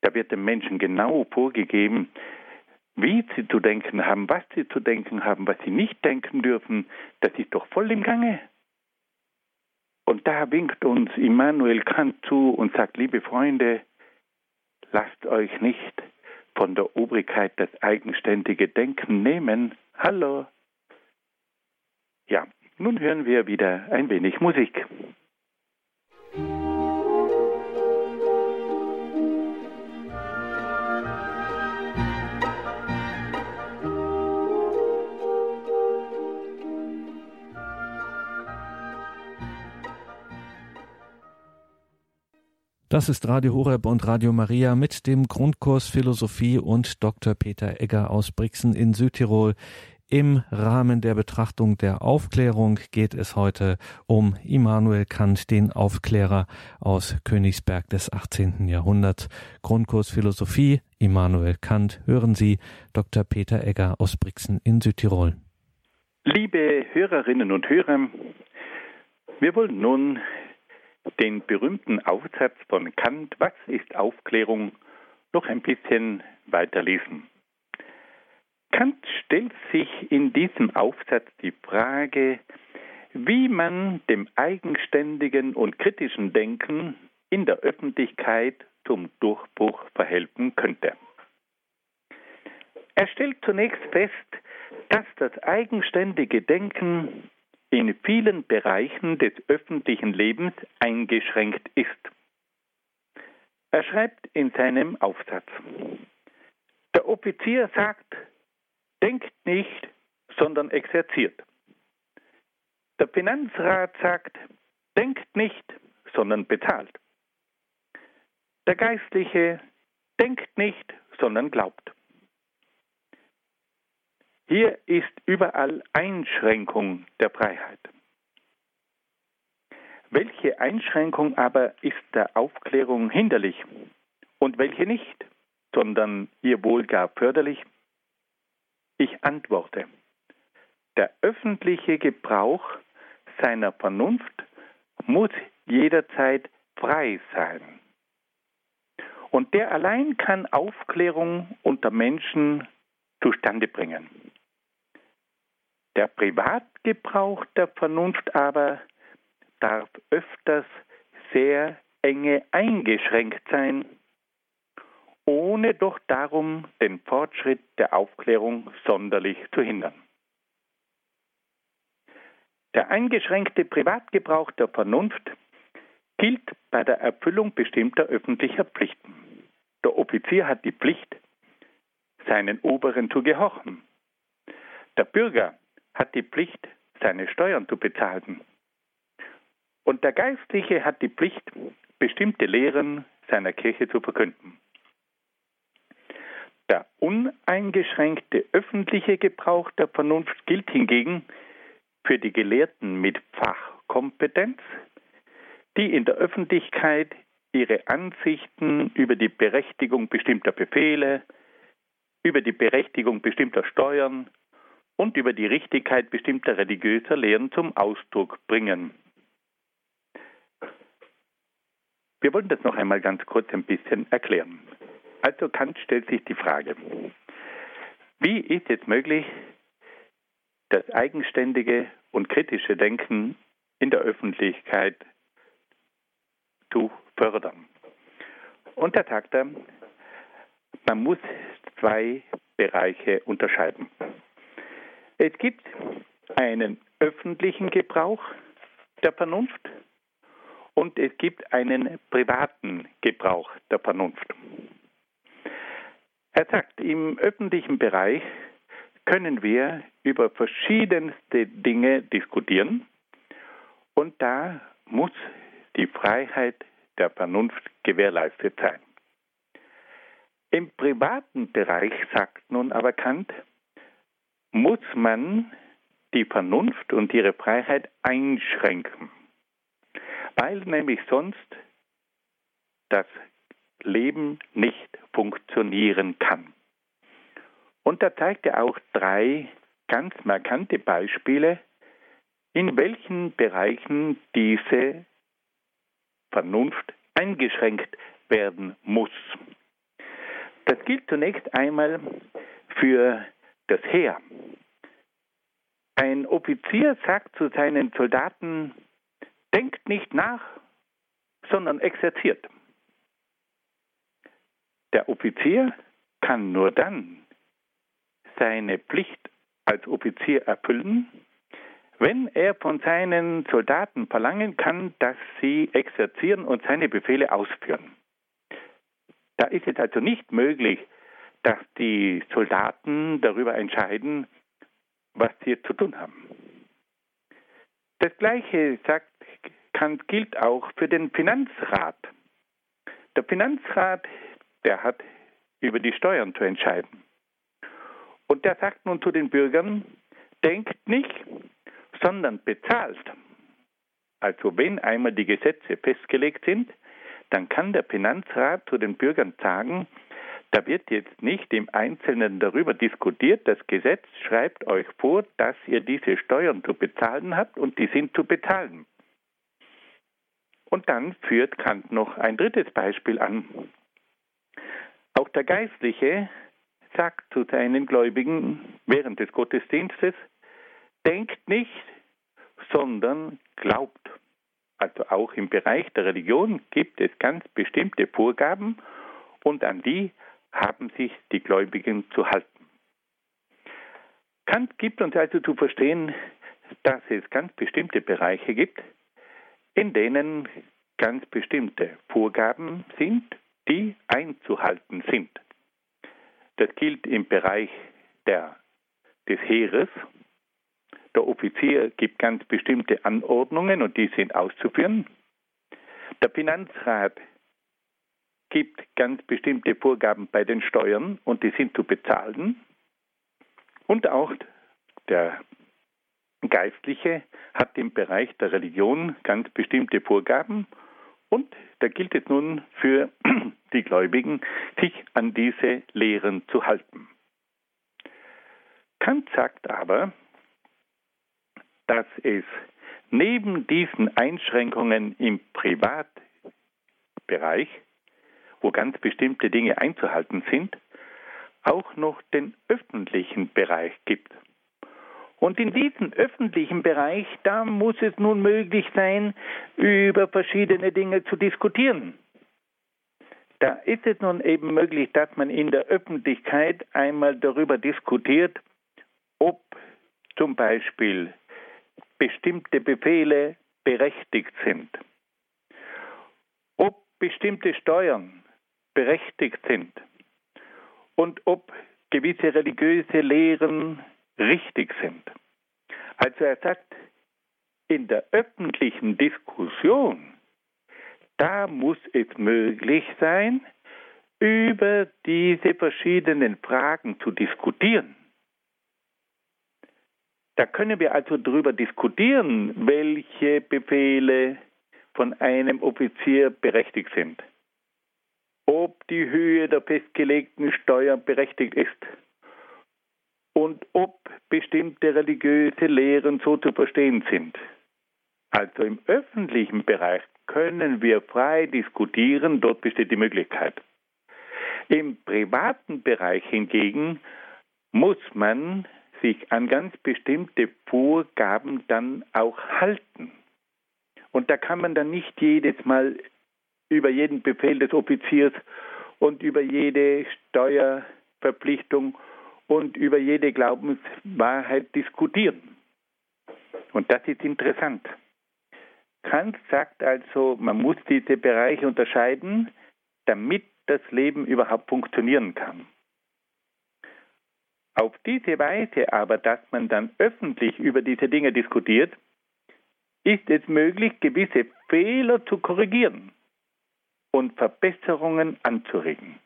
Da wird den Menschen genau vorgegeben, wie sie zu denken haben, was sie zu denken haben, was sie nicht denken dürfen. Das ist doch voll im Gange. Und da winkt uns Immanuel Kant zu und sagt, liebe Freunde, lasst euch nicht von der Obrigkeit das eigenständige Denken nehmen. Hallo. Ja, nun hören wir wieder ein wenig Musik. Das ist Radio Horeb und Radio Maria mit dem Grundkurs Philosophie und Dr. Peter Egger aus Brixen in Südtirol. Im Rahmen der Betrachtung der Aufklärung geht es heute um Immanuel Kant, den Aufklärer aus Königsberg des 18. Jahrhunderts. Grundkurs Philosophie, Immanuel Kant. Hören Sie Dr. Peter Egger aus Brixen in Südtirol. Liebe Hörerinnen und Hörer, wir wollen nun den berühmten Aufsatz von Kant, Was ist Aufklärung, noch ein bisschen weiterlesen. Kant stellt sich in diesem Aufsatz die Frage, wie man dem eigenständigen und kritischen Denken in der Öffentlichkeit zum Durchbruch verhelfen könnte. Er stellt zunächst fest, dass das eigenständige Denken in vielen Bereichen des öffentlichen Lebens eingeschränkt ist. Er schreibt in seinem Aufsatz, der Offizier sagt, denkt nicht, sondern exerziert. Der Finanzrat sagt, denkt nicht, sondern bezahlt. Der Geistliche denkt nicht, sondern glaubt. Hier ist überall Einschränkung der Freiheit. Welche Einschränkung aber ist der Aufklärung hinderlich und welche nicht, sondern ihr wohl gar förderlich? Ich antworte, der öffentliche Gebrauch seiner Vernunft muss jederzeit frei sein. Und der allein kann Aufklärung unter Menschen zustande bringen. Der Privatgebrauch der Vernunft aber darf öfters sehr enge eingeschränkt sein, ohne doch darum den Fortschritt der Aufklärung sonderlich zu hindern. Der eingeschränkte Privatgebrauch der Vernunft gilt bei der Erfüllung bestimmter öffentlicher Pflichten. Der Offizier hat die Pflicht, seinen Oberen zu gehorchen. Der Bürger hat die Pflicht, seine Steuern zu bezahlen. Und der Geistliche hat die Pflicht, bestimmte Lehren seiner Kirche zu verkünden. Der uneingeschränkte öffentliche Gebrauch der Vernunft gilt hingegen für die Gelehrten mit Fachkompetenz, die in der Öffentlichkeit ihre Ansichten über die Berechtigung bestimmter Befehle, über die Berechtigung bestimmter Steuern und über die Richtigkeit bestimmter religiöser Lehren zum Ausdruck bringen. Wir wollen das noch einmal ganz kurz ein bisschen erklären. Also Kant stellt sich die Frage, wie ist es möglich, das eigenständige und kritische Denken in der Öffentlichkeit zu fördern? Und da sagt er, man muss zwei Bereiche unterscheiden. Es gibt einen öffentlichen Gebrauch der Vernunft und es gibt einen privaten Gebrauch der Vernunft. Er sagt, im öffentlichen Bereich können wir über verschiedenste Dinge diskutieren und da muss die Freiheit der Vernunft gewährleistet sein. Im privaten Bereich sagt nun aber Kant, muss man die Vernunft und ihre Freiheit einschränken, weil nämlich sonst das Leben nicht funktionieren kann. Und da zeigt er auch drei ganz markante Beispiele, in welchen Bereichen diese Vernunft eingeschränkt werden muss. Das gilt zunächst einmal für das Heer. Ein Offizier sagt zu seinen Soldaten, denkt nicht nach, sondern exerziert. Der Offizier kann nur dann seine Pflicht als Offizier erfüllen, wenn er von seinen Soldaten verlangen kann, dass sie exerzieren und seine Befehle ausführen. Da ist es also nicht möglich, dass die Soldaten darüber entscheiden, was sie zu tun haben. Das Gleiche sagt Kant gilt auch für den Finanzrat. Der Finanzrat, der hat über die Steuern zu entscheiden. Und der sagt nun zu den Bürgern, denkt nicht, sondern bezahlt. Also wenn einmal die Gesetze festgelegt sind, dann kann der Finanzrat zu den Bürgern sagen, da wird jetzt nicht im Einzelnen darüber diskutiert, das Gesetz schreibt euch vor, dass ihr diese Steuern zu bezahlen habt und die sind zu bezahlen. Und dann führt Kant noch ein drittes Beispiel an. Auch der Geistliche sagt zu seinen Gläubigen während des Gottesdienstes, denkt nicht, sondern glaubt. Also auch im Bereich der Religion gibt es ganz bestimmte Vorgaben und an die haben sich die Gläubigen zu halten. Kant gibt uns also zu verstehen, dass es ganz bestimmte Bereiche gibt, in denen ganz bestimmte Vorgaben sind, die einzuhalten sind. Das gilt im Bereich der, des Heeres. Der Offizier gibt ganz bestimmte Anordnungen und die sind auszuführen. Der Finanzrat gibt ganz bestimmte Vorgaben bei den Steuern und die sind zu bezahlen. Und auch der Geistliche hat im Bereich der Religion ganz bestimmte Vorgaben und da gilt es nun für die Gläubigen, sich an diese Lehren zu halten. Kant sagt aber, dass es neben diesen Einschränkungen im Privatbereich, wo ganz bestimmte Dinge einzuhalten sind, auch noch den öffentlichen Bereich gibt. Und in diesem öffentlichen Bereich, da muss es nun möglich sein, über verschiedene Dinge zu diskutieren. Da ist es nun eben möglich, dass man in der Öffentlichkeit einmal darüber diskutiert, ob zum Beispiel bestimmte Befehle berechtigt sind, ob bestimmte Steuern berechtigt sind und ob gewisse religiöse Lehren richtig sind. Also er sagt, in der öffentlichen Diskussion, da muss es möglich sein, über diese verschiedenen Fragen zu diskutieren. Da können wir also darüber diskutieren, welche Befehle von einem Offizier berechtigt sind, ob die Höhe der festgelegten Steuer berechtigt ist und ob bestimmte religiöse Lehren so zu verstehen sind. Also im öffentlichen Bereich können wir frei diskutieren, dort besteht die Möglichkeit. Im privaten Bereich hingegen muss man sich an ganz bestimmte Vorgaben dann auch halten. Und da kann man dann nicht jedes Mal über jeden Befehl des Offiziers und über jede Steuerverpflichtung und über jede Glaubenswahrheit diskutieren. Und das ist interessant. Kant sagt also, man muss diese Bereiche unterscheiden, damit das Leben überhaupt funktionieren kann. Auf diese Weise aber, dass man dann öffentlich über diese Dinge diskutiert, ist es möglich, gewisse Fehler zu korrigieren und Verbesserungen anzuregen.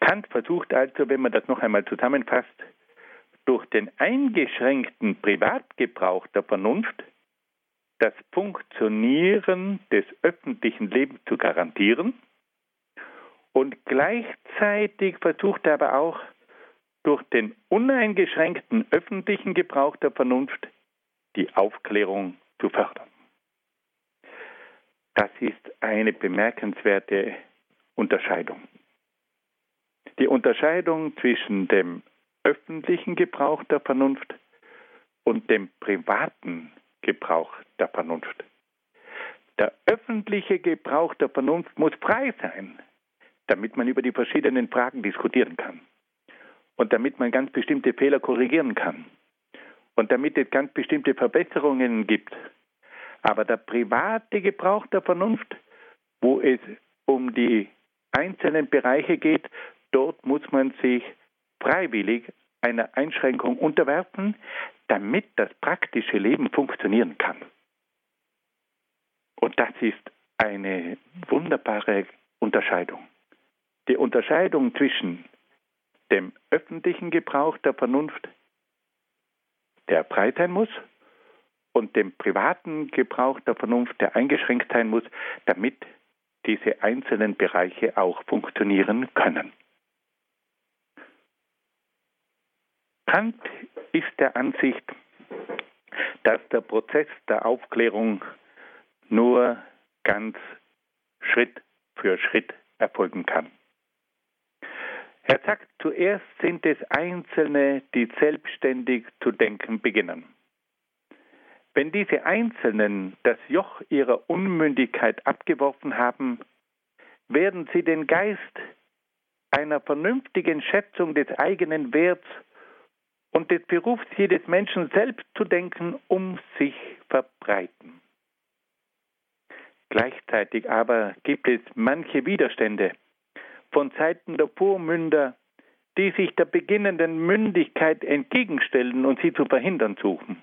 Kant versucht also, wenn man das noch einmal zusammenfasst, durch den eingeschränkten Privatgebrauch der Vernunft das Funktionieren des öffentlichen Lebens zu garantieren und gleichzeitig versucht er aber auch durch den uneingeschränkten öffentlichen Gebrauch der Vernunft die Aufklärung zu fördern. Das ist eine bemerkenswerte Unterscheidung. Die Unterscheidung zwischen dem öffentlichen Gebrauch der Vernunft und dem privaten Gebrauch der Vernunft. Der öffentliche Gebrauch der Vernunft muss frei sein. damit man über die verschiedenen Fragen diskutieren kann und damit man ganz bestimmte Fehler korrigieren kann und damit es ganz bestimmte Verbesserungen gibt. Aber der private Gebrauch der Vernunft, wo es um die einzelnen Bereiche geht, dort muss man sich freiwillig einer Einschränkung unterwerfen, damit das praktische Leben funktionieren kann. Und das ist eine wunderbare Unterscheidung. Die Unterscheidung zwischen dem öffentlichen Gebrauch der Vernunft, der frei sein muss, und dem privaten Gebrauch der Vernunft, der eingeschränkt sein muss, damit diese einzelnen Bereiche auch funktionieren können. Kant ist der Ansicht, dass der Prozess der Aufklärung nur ganz Schritt für Schritt erfolgen kann. Er sagt, zuerst sind es Einzelne, die selbstständig zu denken beginnen. Wenn diese Einzelnen das Joch ihrer Unmündigkeit abgeworfen haben, werden sie den Geist einer vernünftigen Schätzung des eigenen Werts und des Berufs jedes Menschen selbst zu denken um sich verbreiten. Gleichzeitig aber gibt es manche Widerstände von Seiten der Vormünder, die sich der beginnenden Mündigkeit entgegenstellen und sie zu verhindern suchen.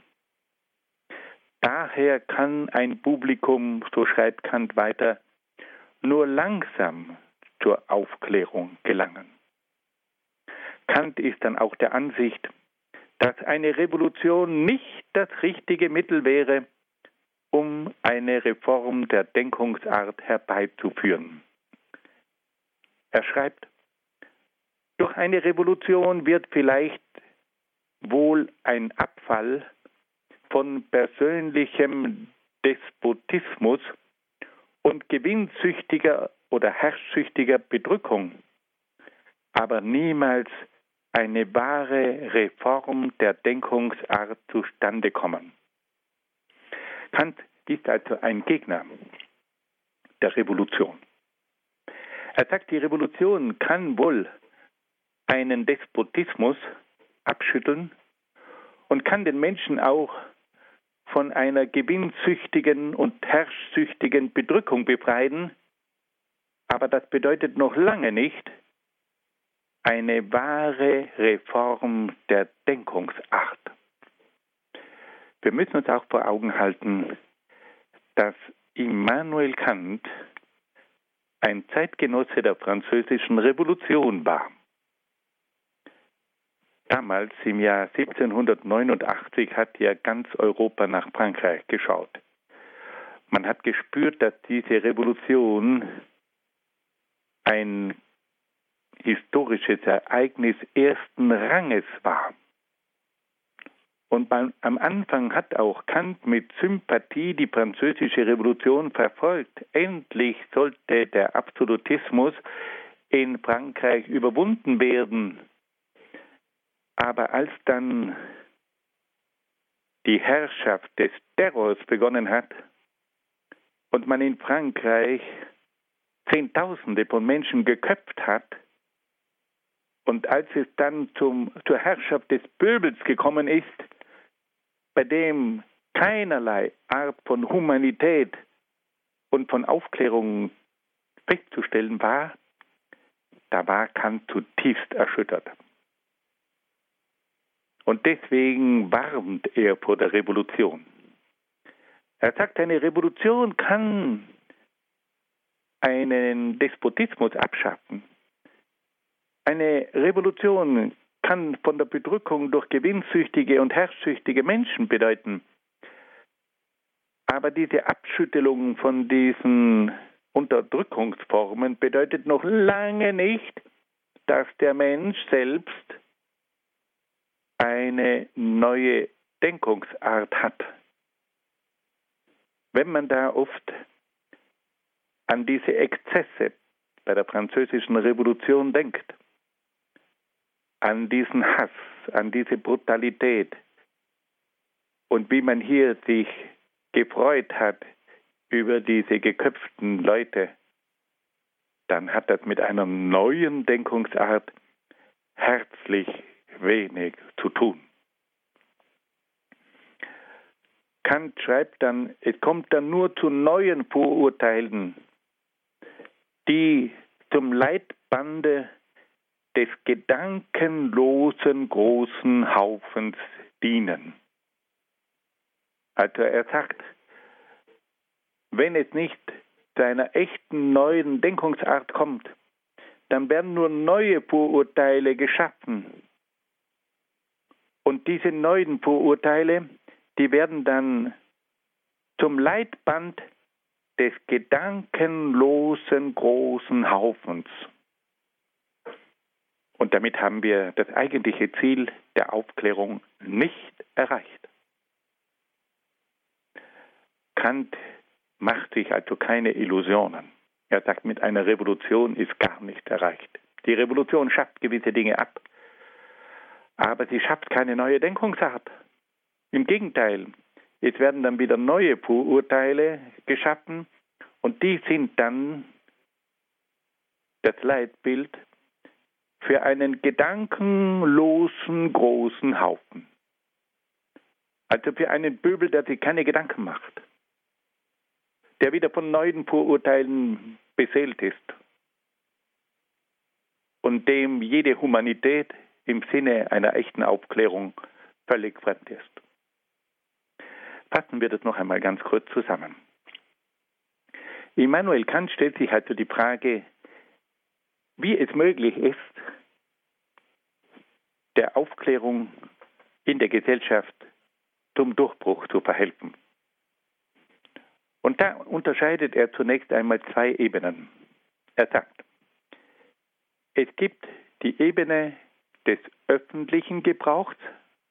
Daher kann ein Publikum, so schreibt Kant weiter, nur langsam zur Aufklärung gelangen. Kant ist dann auch der Ansicht, dass eine Revolution nicht das richtige Mittel wäre, um eine Reform der Denkungsart herbeizuführen. Er schreibt, durch eine Revolution wird vielleicht wohl ein Abfall von persönlichem Despotismus und gewinnsüchtiger oder herrschsüchtiger Bedrückung, aber niemals eine wahre Reform der Denkungsart zustande kommen. Kant ist also ein Gegner der Revolution. Er sagt, die Revolution kann wohl einen Despotismus abschütteln und kann den Menschen auch von einer gewinnsüchtigen und herrschsüchtigen Bedrückung befreien, aber das bedeutet noch lange nicht eine wahre Reform der Denkungsart. Wir müssen uns auch vor Augen halten, dass Immanuel Kant ein Zeitgenosse der französischen Revolution war. Damals im Jahr 1789 hat ja ganz Europa nach Frankreich geschaut. Man hat gespürt, dass diese Revolution ein historisches Ereignis ersten Ranges war. Und beim, am Anfang hat auch Kant mit Sympathie die französische Revolution verfolgt. Endlich sollte der Absolutismus in Frankreich überwunden werden. Aber als dann die Herrschaft des Terrors begonnen hat und man in Frankreich Zehntausende von Menschen geköpft hat, und als es dann zum, zur Herrschaft des Pöbels gekommen ist, bei dem keinerlei Art von Humanität und von Aufklärung festzustellen war, da war Kant zutiefst erschüttert. Und deswegen warnt er vor der Revolution. Er sagt, eine Revolution kann einen Despotismus abschaffen. Eine Revolution kann von der Bedrückung durch gewinnsüchtige und herrschsüchtige Menschen bedeuten. Aber diese Abschüttelung von diesen Unterdrückungsformen bedeutet noch lange nicht, dass der Mensch selbst eine neue Denkungsart hat. Wenn man da oft an diese Exzesse bei der französischen Revolution denkt, an diesen Hass, an diese Brutalität und wie man hier sich gefreut hat über diese geköpften Leute, dann hat das mit einer neuen Denkungsart herzlich wenig zu tun. Kant schreibt dann, es kommt dann nur zu neuen Vorurteilen, die zum Leitbande des gedankenlosen großen Haufens dienen. Also er sagt, wenn es nicht zu einer echten neuen Denkungsart kommt, dann werden nur neue Vorurteile geschaffen. Und diese neuen Vorurteile, die werden dann zum Leitband des gedankenlosen großen Haufens. Und damit haben wir das eigentliche Ziel der Aufklärung nicht erreicht. Kant macht sich also keine Illusionen. Er sagt, mit einer Revolution ist gar nicht erreicht. Die Revolution schafft gewisse Dinge ab, aber sie schafft keine neue Denkungsart. Im Gegenteil, es werden dann wieder neue Vorurteile geschaffen und die sind dann das Leitbild für einen gedankenlosen großen Haufen. Also für einen Pöbel, der sich keine Gedanken macht der wieder von neuen Vorurteilen beseelt ist und dem jede Humanität im Sinne einer echten Aufklärung völlig fremd ist. Fassen wir das noch einmal ganz kurz zusammen. Immanuel Kant stellt sich also die Frage, wie es möglich ist, der Aufklärung in der Gesellschaft zum Durchbruch zu verhelfen. Und da unterscheidet er zunächst einmal zwei Ebenen. Er sagt, es gibt die Ebene des öffentlichen Gebrauchs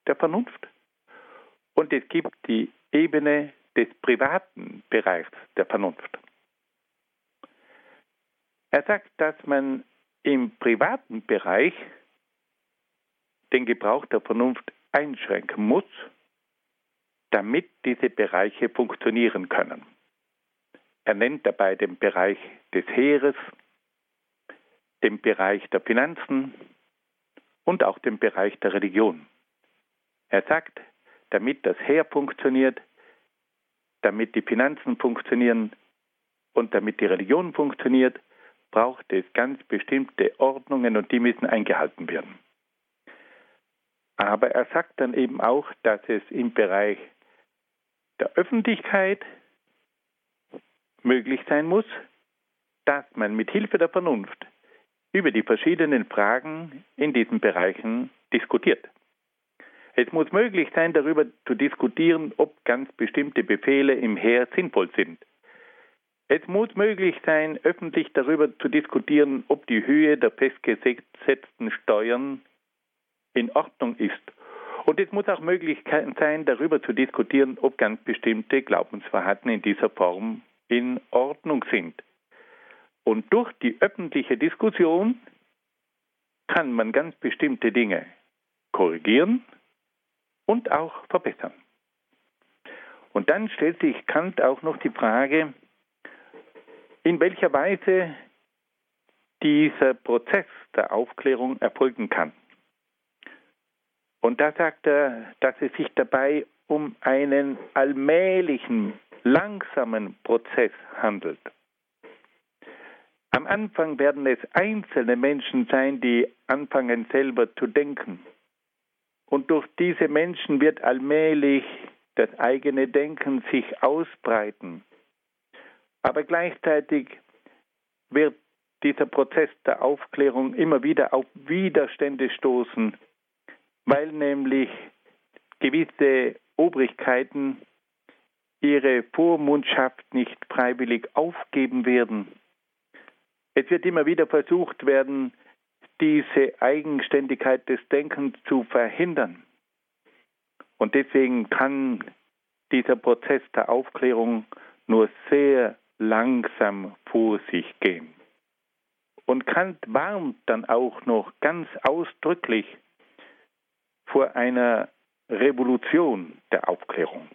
der Vernunft und es gibt die Ebene des privaten Bereichs der Vernunft. Er sagt, dass man im privaten Bereich den Gebrauch der Vernunft einschränken muss, damit diese Bereiche funktionieren können. Er nennt dabei den Bereich des Heeres, den Bereich der Finanzen und auch den Bereich der Religion. Er sagt, damit das Heer funktioniert, damit die Finanzen funktionieren und damit die Religion funktioniert, braucht es ganz bestimmte Ordnungen und die müssen eingehalten werden. Aber er sagt dann eben auch, dass es im Bereich der Öffentlichkeit möglich sein muss, dass man mit Hilfe der Vernunft über die verschiedenen Fragen in diesen Bereichen diskutiert. Es muss möglich sein, darüber zu diskutieren, ob ganz bestimmte Befehle im Heer sinnvoll sind. Es muss möglich sein, öffentlich darüber zu diskutieren, ob die Höhe der festgesetzten Steuern in Ordnung ist. Und es muss auch möglich sein, darüber zu diskutieren, ob ganz bestimmte Glaubensverhalten in dieser Form in Ordnung sind. Und durch die öffentliche Diskussion kann man ganz bestimmte Dinge korrigieren und auch verbessern. Und dann stellt sich Kant auch noch die Frage, in welcher Weise dieser Prozess der Aufklärung erfolgen kann. Und da sagt er, dass es sich dabei um einen allmählichen langsamen Prozess handelt. Am Anfang werden es einzelne Menschen sein, die anfangen selber zu denken. Und durch diese Menschen wird allmählich das eigene Denken sich ausbreiten. Aber gleichzeitig wird dieser Prozess der Aufklärung immer wieder auf Widerstände stoßen, weil nämlich gewisse Obrigkeiten ihre Vormundschaft nicht freiwillig aufgeben werden. Es wird immer wieder versucht werden, diese Eigenständigkeit des Denkens zu verhindern. Und deswegen kann dieser Prozess der Aufklärung nur sehr langsam vor sich gehen. Und Kant warnt dann auch noch ganz ausdrücklich vor einer Revolution der Aufklärung.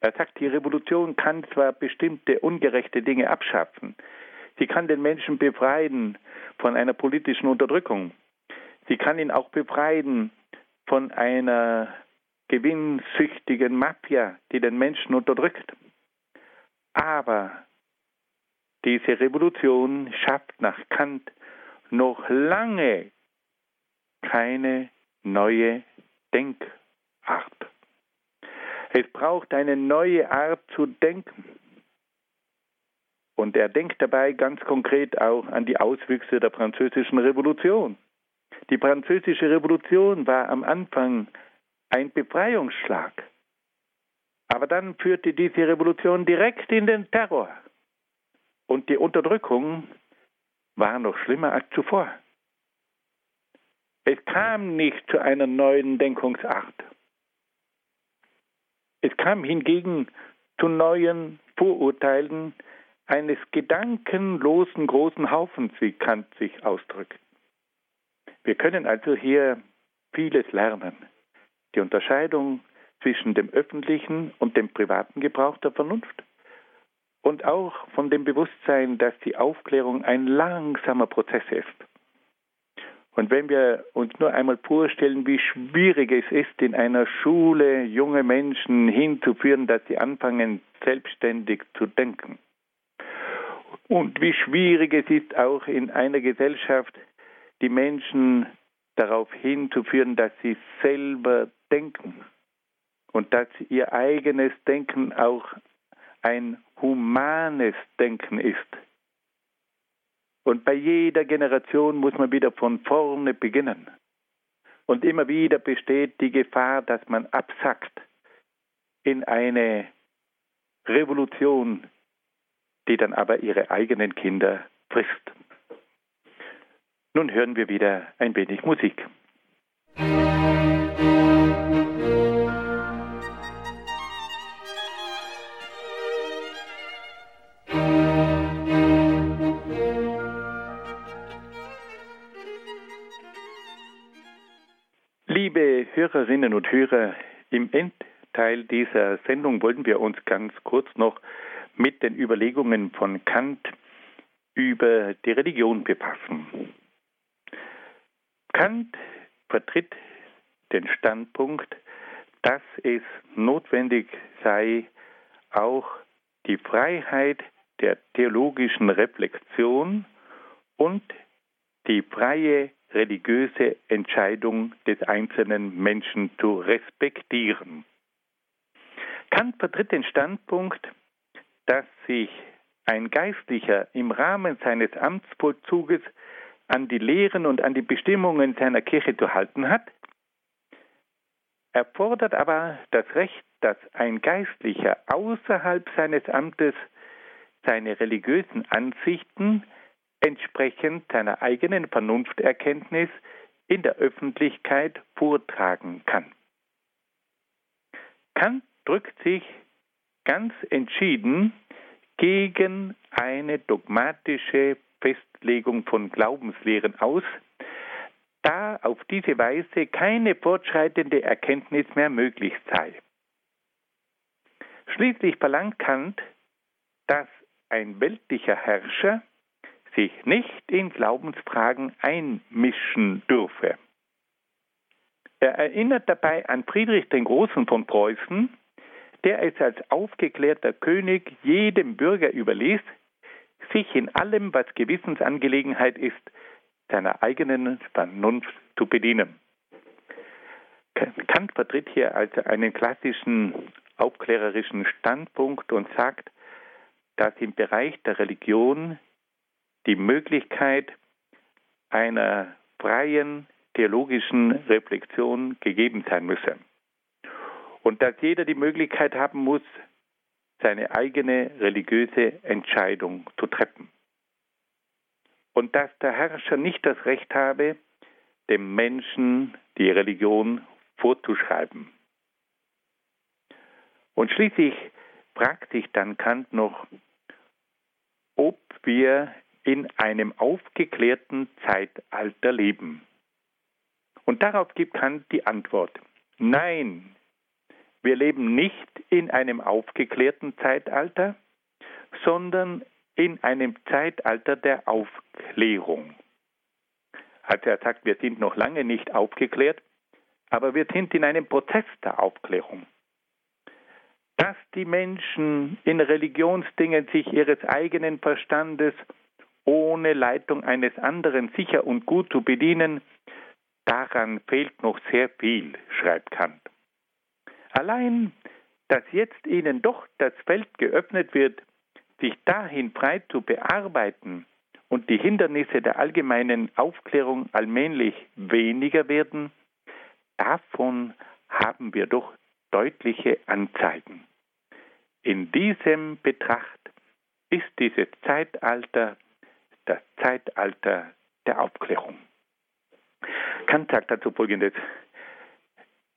Er sagt, die Revolution kann zwar bestimmte ungerechte Dinge abschaffen, Sie kann den Menschen befreien von einer politischen Unterdrückung. Sie kann ihn auch befreien von einer gewinnsüchtigen Mafia, die den Menschen unterdrückt. Aber diese Revolution schafft nach Kant noch lange keine neue Denkart. Es braucht eine neue Art zu denken. Und er denkt dabei ganz konkret auch an die Auswüchse der französischen Revolution. Die französische Revolution war am Anfang ein Befreiungsschlag. Aber dann führte diese Revolution direkt in den Terror. Und die Unterdrückung war noch schlimmer als zuvor. Es kam nicht zu einer neuen Denkungsart. Es kam hingegen zu neuen Vorurteilen eines gedankenlosen großen Haufens, wie Kant sich ausdrückt. Wir können also hier vieles lernen. Die Unterscheidung zwischen dem öffentlichen und dem privaten Gebrauch der Vernunft und auch von dem Bewusstsein, dass die Aufklärung ein langsamer Prozess ist. Und wenn wir uns nur einmal vorstellen, wie schwierig es ist, in einer Schule junge Menschen hinzuführen, dass sie anfangen, selbstständig zu denken. Und wie schwierig es ist, auch in einer Gesellschaft die Menschen darauf hinzuführen, dass sie selber denken und dass ihr eigenes Denken auch ein humanes Denken ist und bei jeder Generation muss man wieder von vorne beginnen. Und immer wieder besteht die Gefahr, dass man absackt in eine Revolution, die dann aber ihre eigenen Kinder frisst. Nun hören wir wieder ein wenig Musik. Hörerinnen und Hörer, im Endteil dieser Sendung wollen wir uns ganz kurz noch mit den Überlegungen von Kant über die Religion befassen. Kant vertritt den Standpunkt, dass es notwendig sei, auch die Freiheit der theologischen Reflexion und die freie religiöse Entscheidung des einzelnen Menschen zu respektieren. Kant vertritt den Standpunkt, dass sich ein Geistlicher im Rahmen seines Amtsvollzuges an die Lehren und an die Bestimmungen seiner Kirche zu halten hat. Er fordert aber das Recht, dass ein Geistlicher außerhalb seines Amtes seine religiösen Ansichten entsprechend seiner eigenen Vernunfterkenntnis in der Öffentlichkeit vortragen kann. Kant drückt sich ganz entschieden gegen eine dogmatische Festlegung von Glaubenslehren aus, da auf diese Weise keine fortschreitende Erkenntnis mehr möglich sei. Schließlich verlangt Kant, dass ein weltlicher Herrscher sich nicht in Glaubensfragen einmischen dürfe. Er erinnert dabei an Friedrich den Großen von Preußen, der es als aufgeklärter König jedem Bürger überließ, sich in allem, was Gewissensangelegenheit ist, seiner eigenen Vernunft zu bedienen. Kant vertritt hier also einen klassischen aufklärerischen Standpunkt und sagt, dass im Bereich der Religion die Möglichkeit einer freien theologischen Reflexion gegeben sein müsse. Und dass jeder die Möglichkeit haben muss, seine eigene religiöse Entscheidung zu treffen. Und dass der Herrscher nicht das Recht habe, dem Menschen die Religion vorzuschreiben. Und schließlich fragt sich dann Kant noch, ob wir in einem aufgeklärten Zeitalter leben? Und darauf gibt Kant die Antwort. Nein, wir leben nicht in einem aufgeklärten Zeitalter, sondern in einem Zeitalter der Aufklärung. Also er sagt, wir sind noch lange nicht aufgeklärt, aber wir sind in einem Prozess der Aufklärung. Dass die Menschen in Religionsdingen sich ihres eigenen Verstandes ohne Leitung eines anderen sicher und gut zu bedienen, daran fehlt noch sehr viel, schreibt Kant. Allein, dass jetzt ihnen doch das Feld geöffnet wird, sich dahin frei zu bearbeiten und die Hindernisse der allgemeinen Aufklärung allmählich weniger werden, davon haben wir doch deutliche Anzeigen. In diesem Betracht ist dieses Zeitalter das Zeitalter der Aufklärung. Kant sagt dazu folgendes.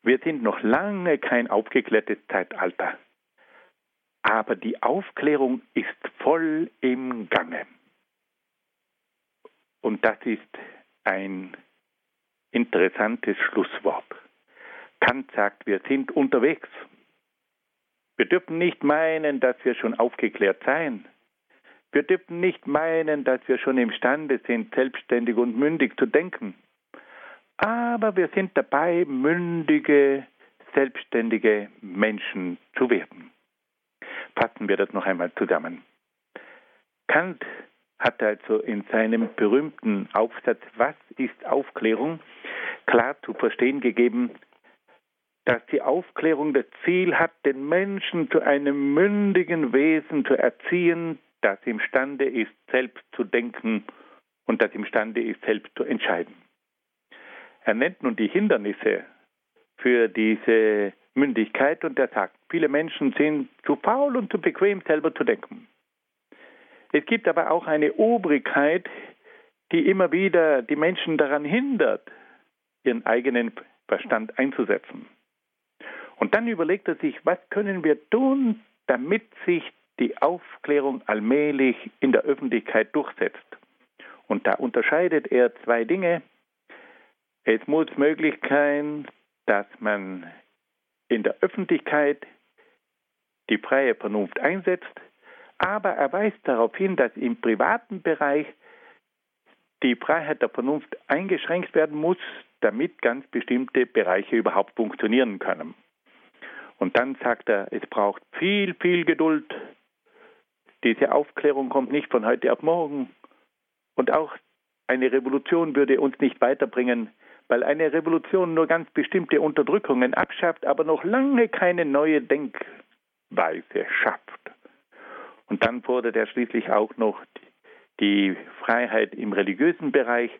Wir sind noch lange kein aufgeklärtes Zeitalter, aber die Aufklärung ist voll im Gange. Und das ist ein interessantes Schlusswort. Kant sagt, wir sind unterwegs. Wir dürfen nicht meinen, dass wir schon aufgeklärt seien. Wir dürfen nicht meinen, dass wir schon imstande sind, selbstständig und mündig zu denken. Aber wir sind dabei, mündige, selbstständige Menschen zu werden. Fassen wir das noch einmal zusammen. Kant hat also in seinem berühmten Aufsatz Was ist Aufklärung klar zu verstehen gegeben, dass die Aufklärung das Ziel hat, den Menschen zu einem mündigen Wesen zu erziehen, das imstande ist, selbst zu denken und das imstande ist, selbst zu entscheiden. Er nennt nun die Hindernisse für diese Mündigkeit und er sagt, viele Menschen sind zu faul und zu bequem, selber zu denken. Es gibt aber auch eine Obrigkeit, die immer wieder die Menschen daran hindert, ihren eigenen Verstand einzusetzen. Und dann überlegt er sich, was können wir tun, damit sich die Aufklärung allmählich in der Öffentlichkeit durchsetzt. Und da unterscheidet er zwei Dinge. Es muss möglich sein, dass man in der Öffentlichkeit die freie Vernunft einsetzt, aber er weist darauf hin, dass im privaten Bereich die Freiheit der Vernunft eingeschränkt werden muss, damit ganz bestimmte Bereiche überhaupt funktionieren können. Und dann sagt er, es braucht viel, viel Geduld. Diese Aufklärung kommt nicht von heute auf morgen. Und auch eine Revolution würde uns nicht weiterbringen, weil eine Revolution nur ganz bestimmte Unterdrückungen abschafft, aber noch lange keine neue Denkweise schafft. Und dann fordert er schließlich auch noch die Freiheit im religiösen Bereich.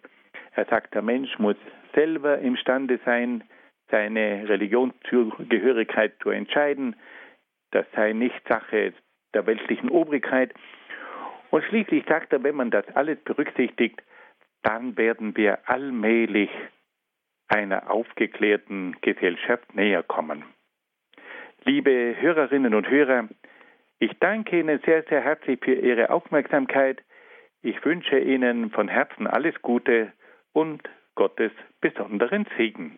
Er sagt, der Mensch muss selber imstande sein, seine Religionszugehörigkeit zu entscheiden. Das sei nicht Sache der weltlichen Obrigkeit. Und schließlich sagt er, wenn man das alles berücksichtigt, dann werden wir allmählich einer aufgeklärten Gesellschaft näher kommen. Liebe Hörerinnen und Hörer, ich danke Ihnen sehr, sehr herzlich für Ihre Aufmerksamkeit. Ich wünsche Ihnen von Herzen alles Gute und Gottes besonderen Segen.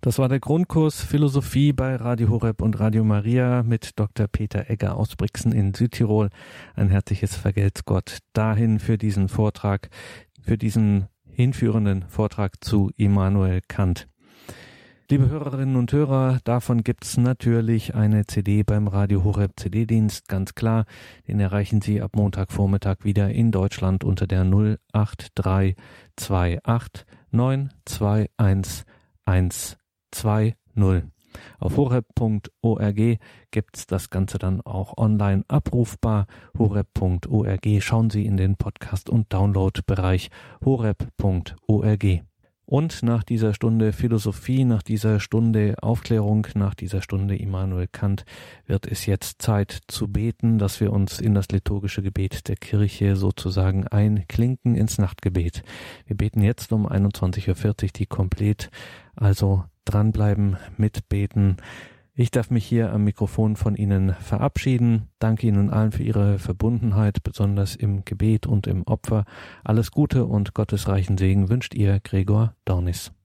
Das war der Grundkurs Philosophie bei Radio Horeb und Radio Maria mit Dr. Peter Egger aus Brixen in Südtirol. Ein herzliches Vergelt's Gott dahin für diesen Vortrag, für diesen hinführenden Vortrag zu Immanuel Kant. Liebe Hörerinnen und Hörer, davon gibt's natürlich eine CD beim Radio Horeb CD-Dienst, ganz klar. Den erreichen Sie ab Montagvormittag wieder in Deutschland unter der 08328 921 2.0. Auf horeb.org gibt's das Ganze dann auch online abrufbar. horeb.org. Schauen Sie in den Podcast- und Download-Bereich horeb.org. Und nach dieser Stunde Philosophie, nach dieser Stunde Aufklärung, nach dieser Stunde Immanuel Kant wird es jetzt Zeit zu beten, dass wir uns in das liturgische Gebet der Kirche sozusagen einklinken ins Nachtgebet. Wir beten jetzt um 21.40 Uhr die Komplett, also dranbleiben, mitbeten. Ich darf mich hier am Mikrofon von Ihnen verabschieden. Danke Ihnen allen für Ihre Verbundenheit, besonders im Gebet und im Opfer. Alles Gute und Gottes reichen Segen wünscht Ihr Gregor Dornis.